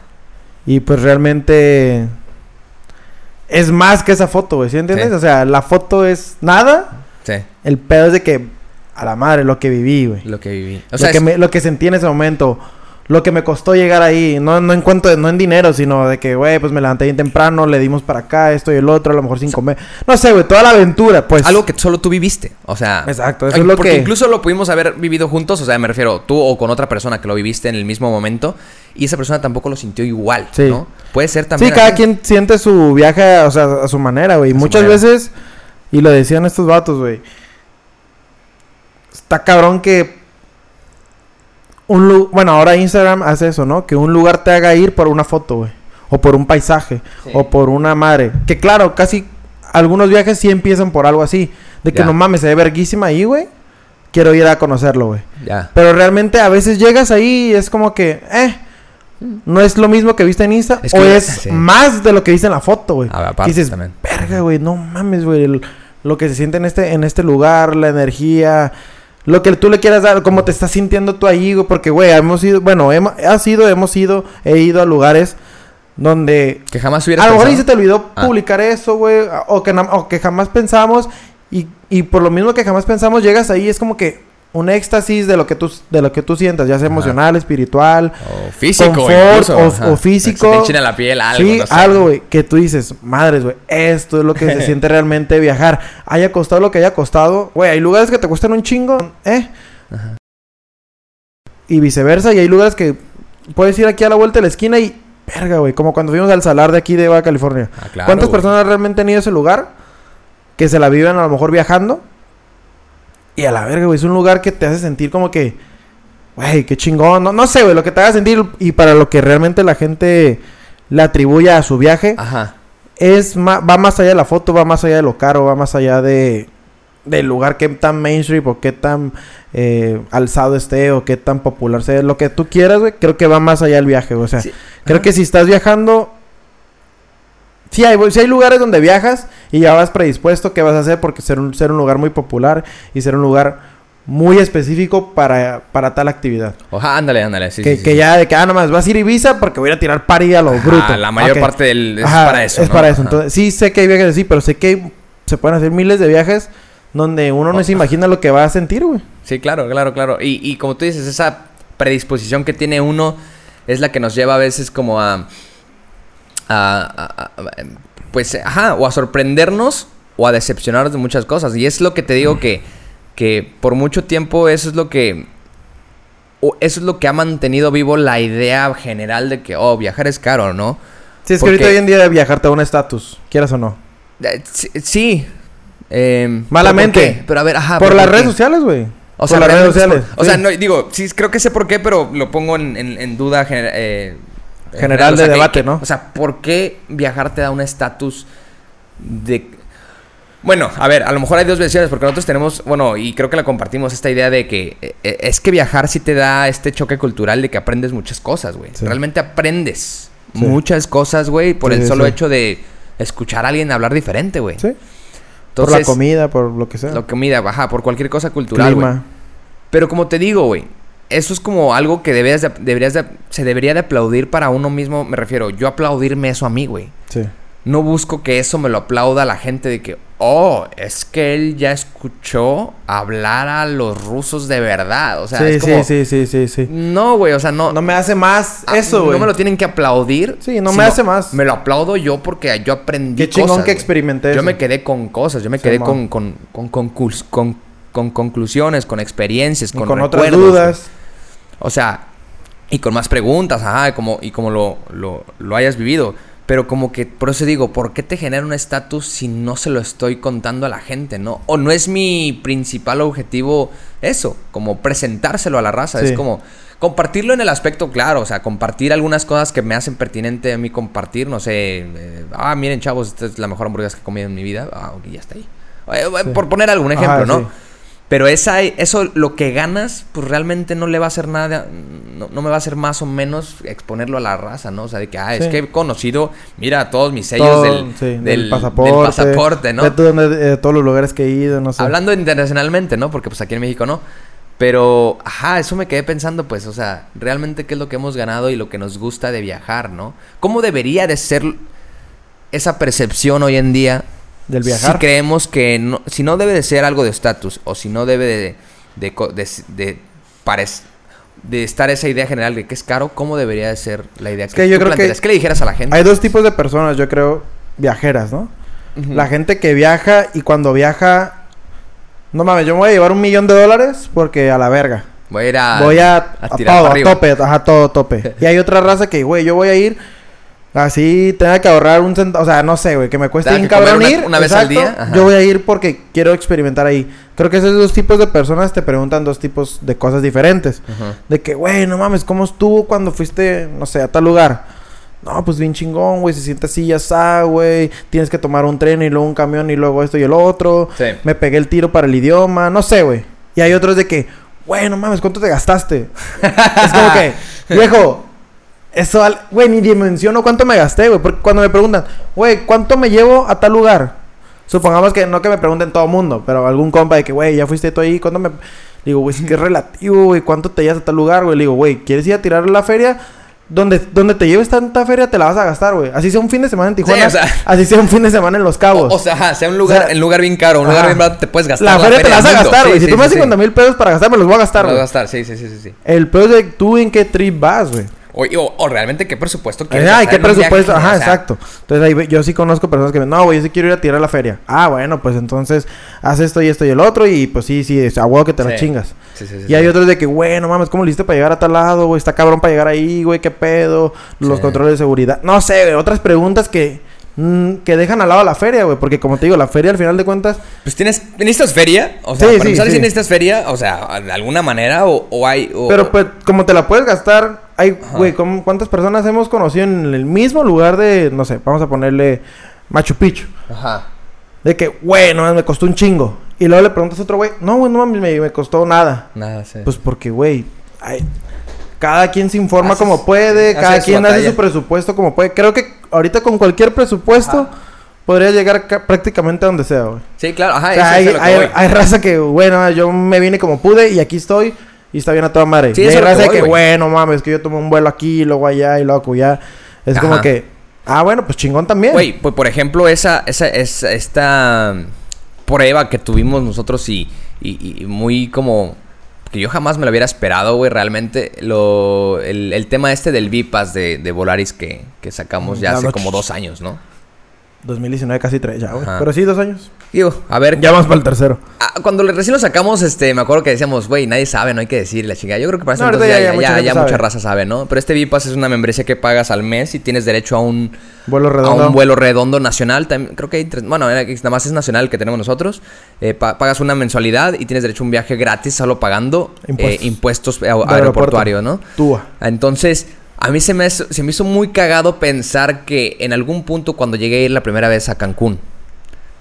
Speaker 2: y pues realmente es más que esa foto, güey, ¿sí entiendes?
Speaker 1: Sí.
Speaker 2: O sea, la foto es nada,
Speaker 1: Sí,
Speaker 2: el pedo es de que, a la madre, lo que viví, güey.
Speaker 1: lo que viví. O
Speaker 2: lo,
Speaker 1: sea,
Speaker 2: que
Speaker 1: es-
Speaker 2: me, lo que sentí en ese momento. Lo que me costó llegar ahí. No, no en cuanto no en dinero, sino de que, güey, pues me levanté bien temprano, le dimos para acá, esto y el otro, a lo mejor sin comer. No sé, güey, toda la aventura, pues.
Speaker 1: algo que solo tú viviste. O sea,
Speaker 2: Exacto, eso es lo
Speaker 1: porque
Speaker 2: que-
Speaker 1: incluso lo pudimos haber vivido juntos. O sea, me refiero tú o con otra persona que lo viviste en el mismo momento y esa persona tampoco lo sintió igual.
Speaker 2: Sí.
Speaker 1: ¿no? Puede ser
Speaker 2: Sí,
Speaker 1: también.
Speaker 2: cada
Speaker 1: así.
Speaker 2: quien siente su viaje, o sea, a su manera, güey. Muchas
Speaker 1: manera.
Speaker 2: veces, y lo decían estos vatos, güey. Está cabrón que un lu- bueno, ahora Instagram hace eso, ¿no? Que un lugar te haga ir por una foto, güey. O por un paisaje,
Speaker 1: Sí.
Speaker 2: o por una madre. Que claro, casi algunos viajes sí empiezan por algo así. De que no mames, se ve verguísima ahí, güey. Quiero ir a conocerlo, güey.
Speaker 1: Ya.
Speaker 2: Pero realmente a veces llegas ahí y es como que, eh, no es lo mismo que viste en Insta
Speaker 1: Es
Speaker 2: o es
Speaker 1: sí.
Speaker 2: más de lo que viste en la foto, güey. Dices,
Speaker 1: también.
Speaker 2: verga, güey, no mames, güey, lo que se siente en este en este lugar, la energía, lo que tú le quieras dar, cómo te estás sintiendo tú ahí, güey, porque güey, hemos ido, bueno, hemos has ido, hemos ido, he ido a lugares donde
Speaker 1: Que jamás hubieras
Speaker 2: a lo mejor se te olvidó
Speaker 1: Ah.
Speaker 2: publicar eso, güey. O que, o que jamás pensamos. Y, y por lo mismo que jamás pensamos, llegas ahí, es como que un éxtasis de lo que tú, de lo que tú sientas, ya sea
Speaker 1: Ajá.
Speaker 2: emocional, espiritual.
Speaker 1: O físico,
Speaker 2: confort,
Speaker 1: incluso,
Speaker 2: o- físico.
Speaker 1: Se te enchina la piel, algo.
Speaker 2: sí,
Speaker 1: no sé.
Speaker 2: algo, güey. Que tú dices, madres, güey, esto es lo que se <laughs> siente realmente viajar. Haya costado lo que haya costado. Güey, hay lugares que te cuestan un chingo, ¿eh?
Speaker 1: Ajá.
Speaker 2: Y viceversa. Y hay lugares que puedes ir aquí a la vuelta de la esquina y... Verga, güey. Como cuando fuimos al salar de aquí de Baja California.
Speaker 1: Ah, claro,
Speaker 2: ¿Cuántas personas realmente han ido a ese lugar? Que se la viven a lo mejor viajando. Y a la verga, güey. Es un lugar que te hace sentir como que... Güey, qué chingón. No, no sé, güey. Lo que te haga sentir y para lo que realmente la gente le atribuye a su viaje.
Speaker 1: Ajá.
Speaker 2: Es ma- va más allá de la foto, va más allá de lo caro, va más allá de... Del lugar que tan mainstream o qué tan eh, alzado esté o qué tan popular sea. Lo que tú quieras, güey. Creo que va más allá del viaje, güey. O sea,
Speaker 1: Sí.
Speaker 2: Creo
Speaker 1: Ajá.
Speaker 2: que si estás viajando. Sí hay, sí hay lugares donde viajas y ya vas predispuesto qué vas a hacer porque ser un, ser un lugar muy popular y ser un lugar muy específico para, para tal actividad.
Speaker 1: Oja, ándale, ándale. Sí,
Speaker 2: que
Speaker 1: sí,
Speaker 2: que
Speaker 1: sí.
Speaker 2: ya de que, ah, nomás vas a ir a Ibiza porque voy a ir a tirar party a lo
Speaker 1: Ajá,
Speaker 2: bruto.
Speaker 1: La mayor parte del. Es
Speaker 2: Ajá,
Speaker 1: para eso.
Speaker 2: Es
Speaker 1: ¿no?
Speaker 2: para eso.
Speaker 1: Ajá.
Speaker 2: Entonces, sí sé que hay viajes así, pero sé que hay- se pueden hacer miles de viajes donde uno no
Speaker 1: Oh.
Speaker 2: se imagina lo que va a sentir, güey.
Speaker 1: Sí, claro, claro, claro. Y, y como tú dices, esa predisposición que tiene uno es la que nos lleva a veces como a... a- a- a- pues, ajá, o a sorprendernos o a decepcionarnos de muchas cosas. Y es lo que te digo que, que por mucho tiempo eso es lo que... eso es lo que ha mantenido vivo la idea general de que, oh, viajar es caro, ¿no?
Speaker 2: Sí, es que
Speaker 1: Porque-
Speaker 2: ahorita hoy en día viajar te da un estatus, quieras o no.
Speaker 1: Eh, Sí. Eh,
Speaker 2: Malamente.
Speaker 1: ¿pero por qué? Pero a ver, ajá.
Speaker 2: por
Speaker 1: ¿pero
Speaker 2: las redes sociales, güey.
Speaker 1: O
Speaker 2: Por
Speaker 1: sea,
Speaker 2: las redes sociales.
Speaker 1: por- o sea, no, digo, sí, creo que sé por qué, pero lo pongo en, en- en duda eh,
Speaker 2: General
Speaker 1: o sea,
Speaker 2: de
Speaker 1: que-
Speaker 2: debate,
Speaker 1: que-
Speaker 2: ¿no?
Speaker 1: O sea, ¿por qué viajar te da un estatus de... Bueno, a ver, a lo mejor hay dos versiones, porque nosotros tenemos, bueno, y creo que la compartimos, esta idea de que eh, eh, es que viajar sí te da este choque cultural de que aprendes muchas cosas, güey.
Speaker 2: Sí.
Speaker 1: Realmente aprendes
Speaker 2: Sí.
Speaker 1: muchas cosas, güey, por
Speaker 2: Sí,
Speaker 1: el solo hecho de escuchar a alguien hablar diferente, güey.
Speaker 2: Sí.
Speaker 1: Entonces,
Speaker 2: por la comida, por lo que sea.
Speaker 1: la comida, ajá, por cualquier cosa cultural, güey. Pero como te digo, güey, eso es como algo que deberías de, deberías de- se debería de aplaudir para uno mismo. Me refiero, yo aplaudirme eso a mí, güey.
Speaker 2: Sí.
Speaker 1: No busco que eso me lo aplauda la gente de que, oh, es que él ya escuchó hablar a los rusos de verdad. O sea,
Speaker 2: sí,
Speaker 1: es como,
Speaker 2: sí, sí, sí, sí, sí.
Speaker 1: No, güey, o sea, no.
Speaker 2: No me hace más
Speaker 1: ah,
Speaker 2: eso, güey.
Speaker 1: No me lo tienen que aplaudir.
Speaker 2: Sí, no me hace más.
Speaker 1: Me lo aplaudo yo porque yo aprendí
Speaker 2: Qué chingón
Speaker 1: cosas,
Speaker 2: que experimenté
Speaker 1: Yo
Speaker 2: eso.
Speaker 1: me quedé con cosas, yo me
Speaker 2: Sí,
Speaker 1: quedé con, con, con, con- con conclusiones, con experiencias,
Speaker 2: Y
Speaker 1: con,
Speaker 2: con otras dudas.
Speaker 1: O sea, Y con más preguntas, ajá, como, y como lo, lo, lo hayas vivido. Pero como que, por eso digo, ¿por qué te genera un estatus si no se lo estoy contando a la gente, no? O no es mi principal objetivo eso, como presentárselo a la raza.
Speaker 2: Sí.
Speaker 1: Es como compartirlo en el aspecto claro, o sea, compartir algunas cosas que me hacen pertinente a mí compartir, no sé, eh, ah, miren chavos, esta es la mejor hamburguesa que he comido en mi vida, ah, ok, ya está ahí. Eh, eh,
Speaker 2: Sí.
Speaker 1: Por poner algún ejemplo,
Speaker 2: Ajá,
Speaker 1: ¿no?
Speaker 2: sí.
Speaker 1: Pero esa, eso, lo que ganas, pues realmente no le va a hacer nada, no, no me va a hacer más o menos exponerlo a la raza, ¿no? O sea, de que, ah, es que he conocido, mira, todos mis sellos
Speaker 2: Todo,
Speaker 1: del,
Speaker 2: sí,
Speaker 1: del,
Speaker 2: pasaporte.
Speaker 1: del pasaporte, ¿no?
Speaker 2: De, todo- de todos los lugares que he ido, no sé.
Speaker 1: Hablando internacionalmente, ¿no? Porque pues aquí en México no. Pero, ajá, eso me quedé pensando, pues, o sea, realmente qué es lo que hemos ganado y lo que nos gusta de viajar, ¿no? ¿Cómo debería de ser esa percepción hoy en día?
Speaker 2: Del viajar.
Speaker 1: Si creemos que no, si no debe de ser algo de estatus o si no debe de, de, de, de de estar esa idea general de que es caro, ¿cómo debería de ser la idea
Speaker 2: que yo creo que?
Speaker 1: ¿Qué le dijeras a la gente?
Speaker 2: Hay dos tipos de personas, yo creo, viajeras, ¿no? La gente que viaja y cuando viaja... No mames, yo me voy a llevar un millón de dólares porque a la verga.
Speaker 1: Voy a ir a,
Speaker 2: voy a,
Speaker 1: a
Speaker 2: a
Speaker 1: tirar
Speaker 2: todo,
Speaker 1: para
Speaker 2: a tope, ajá, todo tope. <laughs> y hay otra raza que, güey, yo voy a ir así, tenga que ahorrar un centavo, o sea, no sé, güey, que me cueste un cabrón
Speaker 1: una-
Speaker 2: ir.
Speaker 1: una vez al día, ajá.
Speaker 2: Yo voy a ir porque quiero experimentar ahí. Creo que esos dos tipos de personas te preguntan dos tipos de cosas diferentes.
Speaker 1: Ujú.
Speaker 2: De que, güey, no mames, ¿cómo estuvo cuando fuiste, no sé, a tal lugar? No, pues bien chingón, güey, se siente así, ya está, güey. Tienes que tomar un tren y luego un camión y luego esto y el otro.
Speaker 1: Sí.
Speaker 2: Me pegué el tiro para el idioma, no sé, güey. Y hay otros de que, güey, no mames, ¿cuánto te gastaste? <laughs> es como que, viejo, eso, al- güey, ni dimensiono cuánto me gasté, güey. Porque cuando me preguntan, güey, ¿cuánto me llevo a tal lugar? Supongamos que no que me pregunten todo mundo, pero algún compa de que, güey, ya fuiste tú ahí, ¿cuánto me...? Digo, güey, es que es relativo, güey, ¿cuánto te llevas a tal lugar, güey? Le digo, güey, ¿quieres ir a tirar la feria? Donde, donde te lleves tanta feria te la vas a gastar, güey. Así sea un fin de semana en Tijuana,
Speaker 1: o sea- <laughs>
Speaker 2: así sea un fin de semana en Los Cabos.
Speaker 1: O, o sea, ajá, sea un lugar,
Speaker 2: O sea,
Speaker 1: en lugar bien caro, un lugar
Speaker 2: ajá.
Speaker 1: bien barato, te puedes gastar.
Speaker 2: la, feria te la vas a gastar, güey.
Speaker 1: Sí,
Speaker 2: si
Speaker 1: sí,
Speaker 2: tú me das
Speaker 1: sí,
Speaker 2: 50
Speaker 1: sí.
Speaker 2: mil pesos para gastar, me los voy a gastar,
Speaker 1: Te los
Speaker 2: güey.
Speaker 1: vas a gastar, sí, sí, sí, sí, sí.
Speaker 2: El peor es de tú en qué trip vas, güey.
Speaker 1: O, o- o realmente qué presupuesto quieres
Speaker 2: Ay, qué presupuesto. Ajá,
Speaker 1: o sea,
Speaker 2: exacto. Entonces ahí yo sí conozco personas que me no, güey, yo sí quiero ir a tirar la feria. Ah, bueno, pues entonces haz esto y esto y el otro y pues sí, sí, a huevo que te la
Speaker 1: Sí.
Speaker 2: chingas.
Speaker 1: Sí, sí, sí,
Speaker 2: Y hay otros de que, güey, no mames, ¿cómo le hiciste para llegar a tal lado, güey? Está cabrón para llegar ahí, güey, qué pedo. Los controles de seguridad. No sé, güey, otras preguntas que, mm, que dejan al lado la feria, güey. Porque como te digo, la feria al final de cuentas,
Speaker 1: Pues tienes, necesitas feria, o sea,
Speaker 2: Sí,
Speaker 1: para
Speaker 2: sí,
Speaker 1: empezar,
Speaker 2: sí.
Speaker 1: si necesitas feria, o sea, de alguna manera, o, o hay... o-
Speaker 2: pero pues como te la puedes gastar, hay,
Speaker 1: Ajá.
Speaker 2: güey, ¿cómo- ¿cuántas personas hemos conocido en el mismo lugar de, no sé, vamos a ponerle Machu Picchu?
Speaker 1: Ajá.
Speaker 2: De que, güey, no, me costó un chingo. Y luego le preguntas a otro güey, no, güey, no mames, me, me costó nada.
Speaker 1: Nada, sí.
Speaker 2: Pues porque, güey, ay, cada quien se informa
Speaker 1: Haces-
Speaker 2: como puede, cada quien hace su presupuesto como puede. Creo que ahorita con cualquier presupuesto podría llegar ca- prácticamente a donde sea, güey.
Speaker 1: sí, claro, ajá,
Speaker 2: O sea,
Speaker 1: eso es
Speaker 2: hay,
Speaker 1: lo que
Speaker 2: hay-
Speaker 1: voy.
Speaker 2: hay raza que, bueno, yo me vine como pude y aquí estoy y está bien a toda madre.
Speaker 1: Sí,
Speaker 2: y hay raza que, bueno, mames, que yo tomé un vuelo aquí, luego allá y luego allá. Es como que, ah, bueno, pues chingón también.
Speaker 1: Güey, pues por ejemplo, esa, esa, esa, esta prueba que tuvimos nosotros y, y, y muy como que yo jamás me lo hubiera esperado, güey, realmente. Lo, el, el tema este del Vipas de, de Volaris que, que sacamos ya
Speaker 2: La
Speaker 1: hace como dos años, ¿no?
Speaker 2: 2019 casi tres ya, güey. Pero sí, dos años.
Speaker 1: Digo, a ver,
Speaker 2: Ya vamos para el tercero.
Speaker 1: Ah, cuando recién lo sacamos, este, me acuerdo que decíamos, güey, nadie sabe, no hay que decir la chica. Yo creo que para ese
Speaker 2: No,
Speaker 1: entonces
Speaker 2: ya-
Speaker 1: ya,
Speaker 2: ya mucha
Speaker 1: ya, raza sabe, ¿no? Pero este Vipas es una membresía que pagas al mes y tienes derecho a un,
Speaker 2: Vuelo
Speaker 1: a
Speaker 2: redondo.
Speaker 1: un vuelo redondo nacional. También, creo que hay tres, bueno, nada más es nacional el que tenemos nosotros. Eh, pa- pagas una mensualidad y tienes derecho a un viaje gratis solo pagando
Speaker 2: Impuestos.
Speaker 1: eh, impuestos
Speaker 2: aeropuerto.
Speaker 1: aeroportuarios, ¿no?
Speaker 2: Túa.
Speaker 1: Entonces, a mí se me, se me hizo muy cagado pensar que en algún punto cuando llegué a ir la primera vez a Cancún,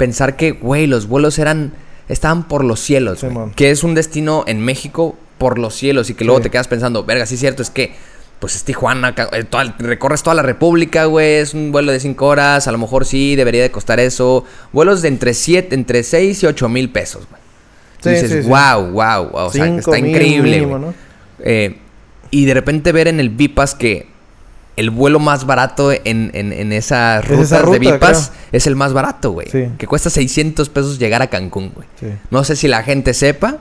Speaker 1: pensar que, güey, los vuelos eran, estaban por los cielos, güey. Que es un destino en México por los cielos y que luego
Speaker 2: Sí.
Speaker 1: te quedas pensando, verga, sí es cierto, es que, pues es Tijuana, eh, toda- recorres toda la República, güey, es un vuelo de 5 horas, a lo mejor sí, debería de costar eso. Vuelos de entre 7, entre 6 y 8 mil pesos, güey.
Speaker 2: Sí,
Speaker 1: dices,
Speaker 2: sí, sí.
Speaker 1: wow, wow, wow, o sea, está increíble,
Speaker 2: mínimo,
Speaker 1: güey.
Speaker 2: ¿no?
Speaker 1: Eh, y de repente ver en el Vipas que el vuelo más barato en, en, en esas
Speaker 2: Es
Speaker 1: rutas
Speaker 2: esa
Speaker 1: de
Speaker 2: ruta,
Speaker 1: Vipas es el más barato, güey.
Speaker 2: Sí.
Speaker 1: Que cuesta 600 pesos llegar a Cancún, güey.
Speaker 2: Sí.
Speaker 1: No sé si la gente sepa,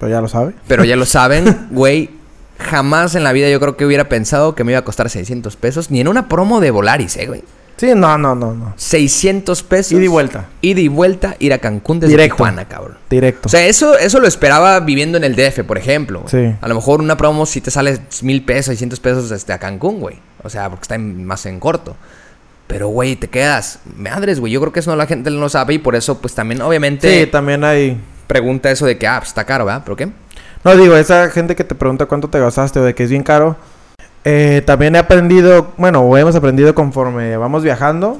Speaker 2: Pero ya lo sabe.
Speaker 1: pero ya lo saben, <laughs> güey. Jamás en la vida yo creo que hubiera pensado que me iba a costar 600 pesos. Ni en una promo de Volaris, eh, güey.
Speaker 2: Sí, no, no, no, no.
Speaker 1: 600 pesos.
Speaker 2: Ida y vuelta.
Speaker 1: Ida y vuelta, ir a Cancún desde
Speaker 2: Directo.
Speaker 1: Tijuana, cabrón.
Speaker 2: Directo.
Speaker 1: O sea, eso, eso lo esperaba viviendo en el DF, por ejemplo. güey.
Speaker 2: Sí.
Speaker 1: A lo mejor una promo si te sale mil pesos, 600 pesos este, a Cancún, güey. O sea, porque está en- más en corto. Pero, güey, te quedas. Madres, güey. Yo creo que eso no la gente no sabe y por eso, pues también, obviamente,
Speaker 2: sí, también hay...
Speaker 1: pregunta eso de que, ah, pues está caro, ¿verdad? ¿Pero qué?
Speaker 2: No, digo, esa gente que te pregunta cuánto te gastaste o de que es bien caro. eh, también he aprendido, bueno, o hemos aprendido conforme vamos viajando.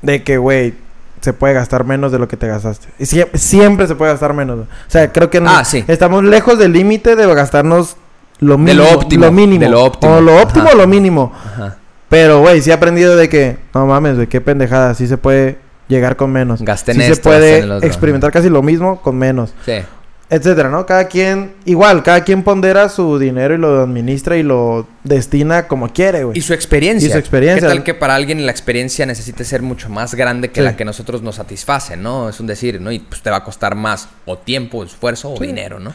Speaker 2: De que, güey, se puede gastar menos de lo que te gastaste. Y sie- siempre se puede gastar menos. O sea, creo que no-
Speaker 1: Ah, sí.
Speaker 2: estamos lejos del límite de gastarnos lo
Speaker 1: De
Speaker 2: mínimo.
Speaker 1: lo óptimo,
Speaker 2: mínimo.
Speaker 1: de lo óptimo.
Speaker 2: O lo óptimo
Speaker 1: Ajá.
Speaker 2: o lo mínimo.
Speaker 1: Ajá.
Speaker 2: Pero, güey, sí he aprendido de que, no mames, de qué pendejada, sí se puede llegar con menos.
Speaker 1: Gasté en
Speaker 2: sí se
Speaker 1: esto,
Speaker 2: puede experimentar casi lo mismo con menos
Speaker 1: Sí.
Speaker 2: etcétera, ¿no? Cada quien, igual, cada quien pondera su dinero y lo administra y lo destina como quiere, güey.
Speaker 1: Y su experiencia.
Speaker 2: Y su experiencia.
Speaker 1: ¿Qué tal que para alguien la experiencia necesite ser mucho más grande que
Speaker 2: Sí.
Speaker 1: la que nosotros nos satisface, ¿no? Es un decir, ¿no? Y pues te va a costar más o tiempo, esfuerzo o
Speaker 2: Sí.
Speaker 1: dinero, ¿no?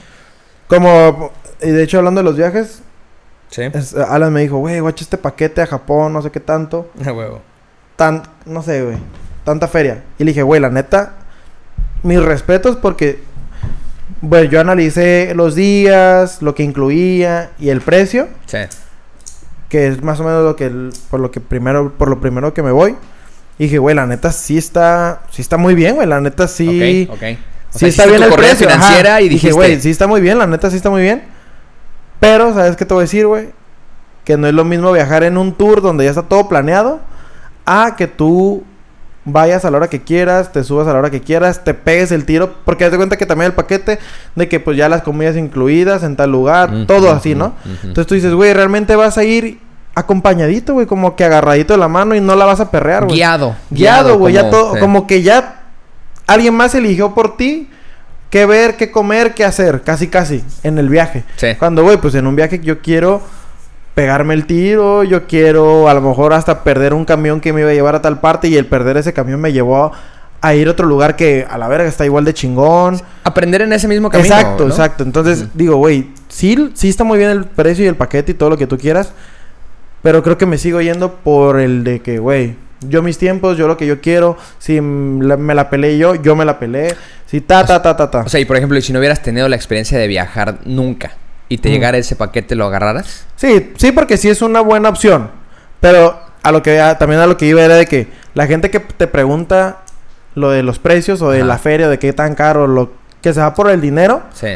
Speaker 2: Como, y de hecho, hablando de los viajes,
Speaker 1: Sí.
Speaker 2: es- Alan me dijo, güey, guacha este paquete a Japón, no sé qué tanto. <laughs>
Speaker 1: A huevo.
Speaker 2: Tan, no sé, güey, tanta feria. Y le dije, güey, la neta, mis respetos porque, bueno, yo analicé los días, lo que incluía y el precio,
Speaker 1: Sí.
Speaker 2: que es más o menos lo que, el- por lo que primero, por lo primero que me voy. Y dije, güey, la neta sí está, sí está muy bien, güey, la neta sí.
Speaker 1: Ok, ok. O
Speaker 2: Sí
Speaker 1: sea,
Speaker 2: está bien el precio. ajá.
Speaker 1: financiera y
Speaker 2: dije,
Speaker 1: dijiste,
Speaker 2: güey, sí está muy bien, la neta sí está muy bien. Pero, ¿sabes qué te voy a decir, güey? Que no es lo mismo viajar en un tour donde ya está todo planeado a que tú vayas a la hora que quieras, te subas a la hora que quieras, te pegues el tiro. Porque haz de cuenta que también el paquete de que pues ya las comidas incluidas en tal lugar, todo así, ¿no? Entonces tú dices, güey, realmente vas a ir acompañadito, güey, como que agarradito de la mano y no la vas a perrear, güey.
Speaker 1: Guiado.
Speaker 2: Guiado, güey, ya todo,
Speaker 1: sí.
Speaker 2: como que ya alguien más eligió por ti qué ver, qué comer, qué hacer, casi casi, en el viaje.
Speaker 1: Sí.
Speaker 2: Cuando, güey, pues en un viaje yo quiero pegarme el tiro, yo quiero a lo mejor hasta perder un camión que me iba a llevar a tal parte y el perder ese camión me llevó a, ir a otro lugar que a la verga está igual de chingón.
Speaker 1: Aprender en ese mismo camino.
Speaker 2: exacto,
Speaker 1: ¿no?
Speaker 2: exacto. Entonces, digo, güey, sí, sí está muy bien el precio y el paquete y todo lo que tú quieras, pero creo que me sigo yendo por el de que, güey, yo mis tiempos, yo lo que yo quiero, si me la peleé yo, yo me la peleé, si ta, ta, ta, ta, ta.
Speaker 1: O sea, y por ejemplo, si no hubieras tenido la experiencia de viajar nunca y te
Speaker 2: Mm.
Speaker 1: llegara ese paquete, ¿lo agarraras?
Speaker 2: Sí, sí, porque sí es una buena opción. Pero a lo que a- también a lo que iba era de que la gente que te pregunta lo de los precios o de
Speaker 1: Ajá.
Speaker 2: la feria, de qué tan caro, lo que se va por el dinero,
Speaker 1: Sí.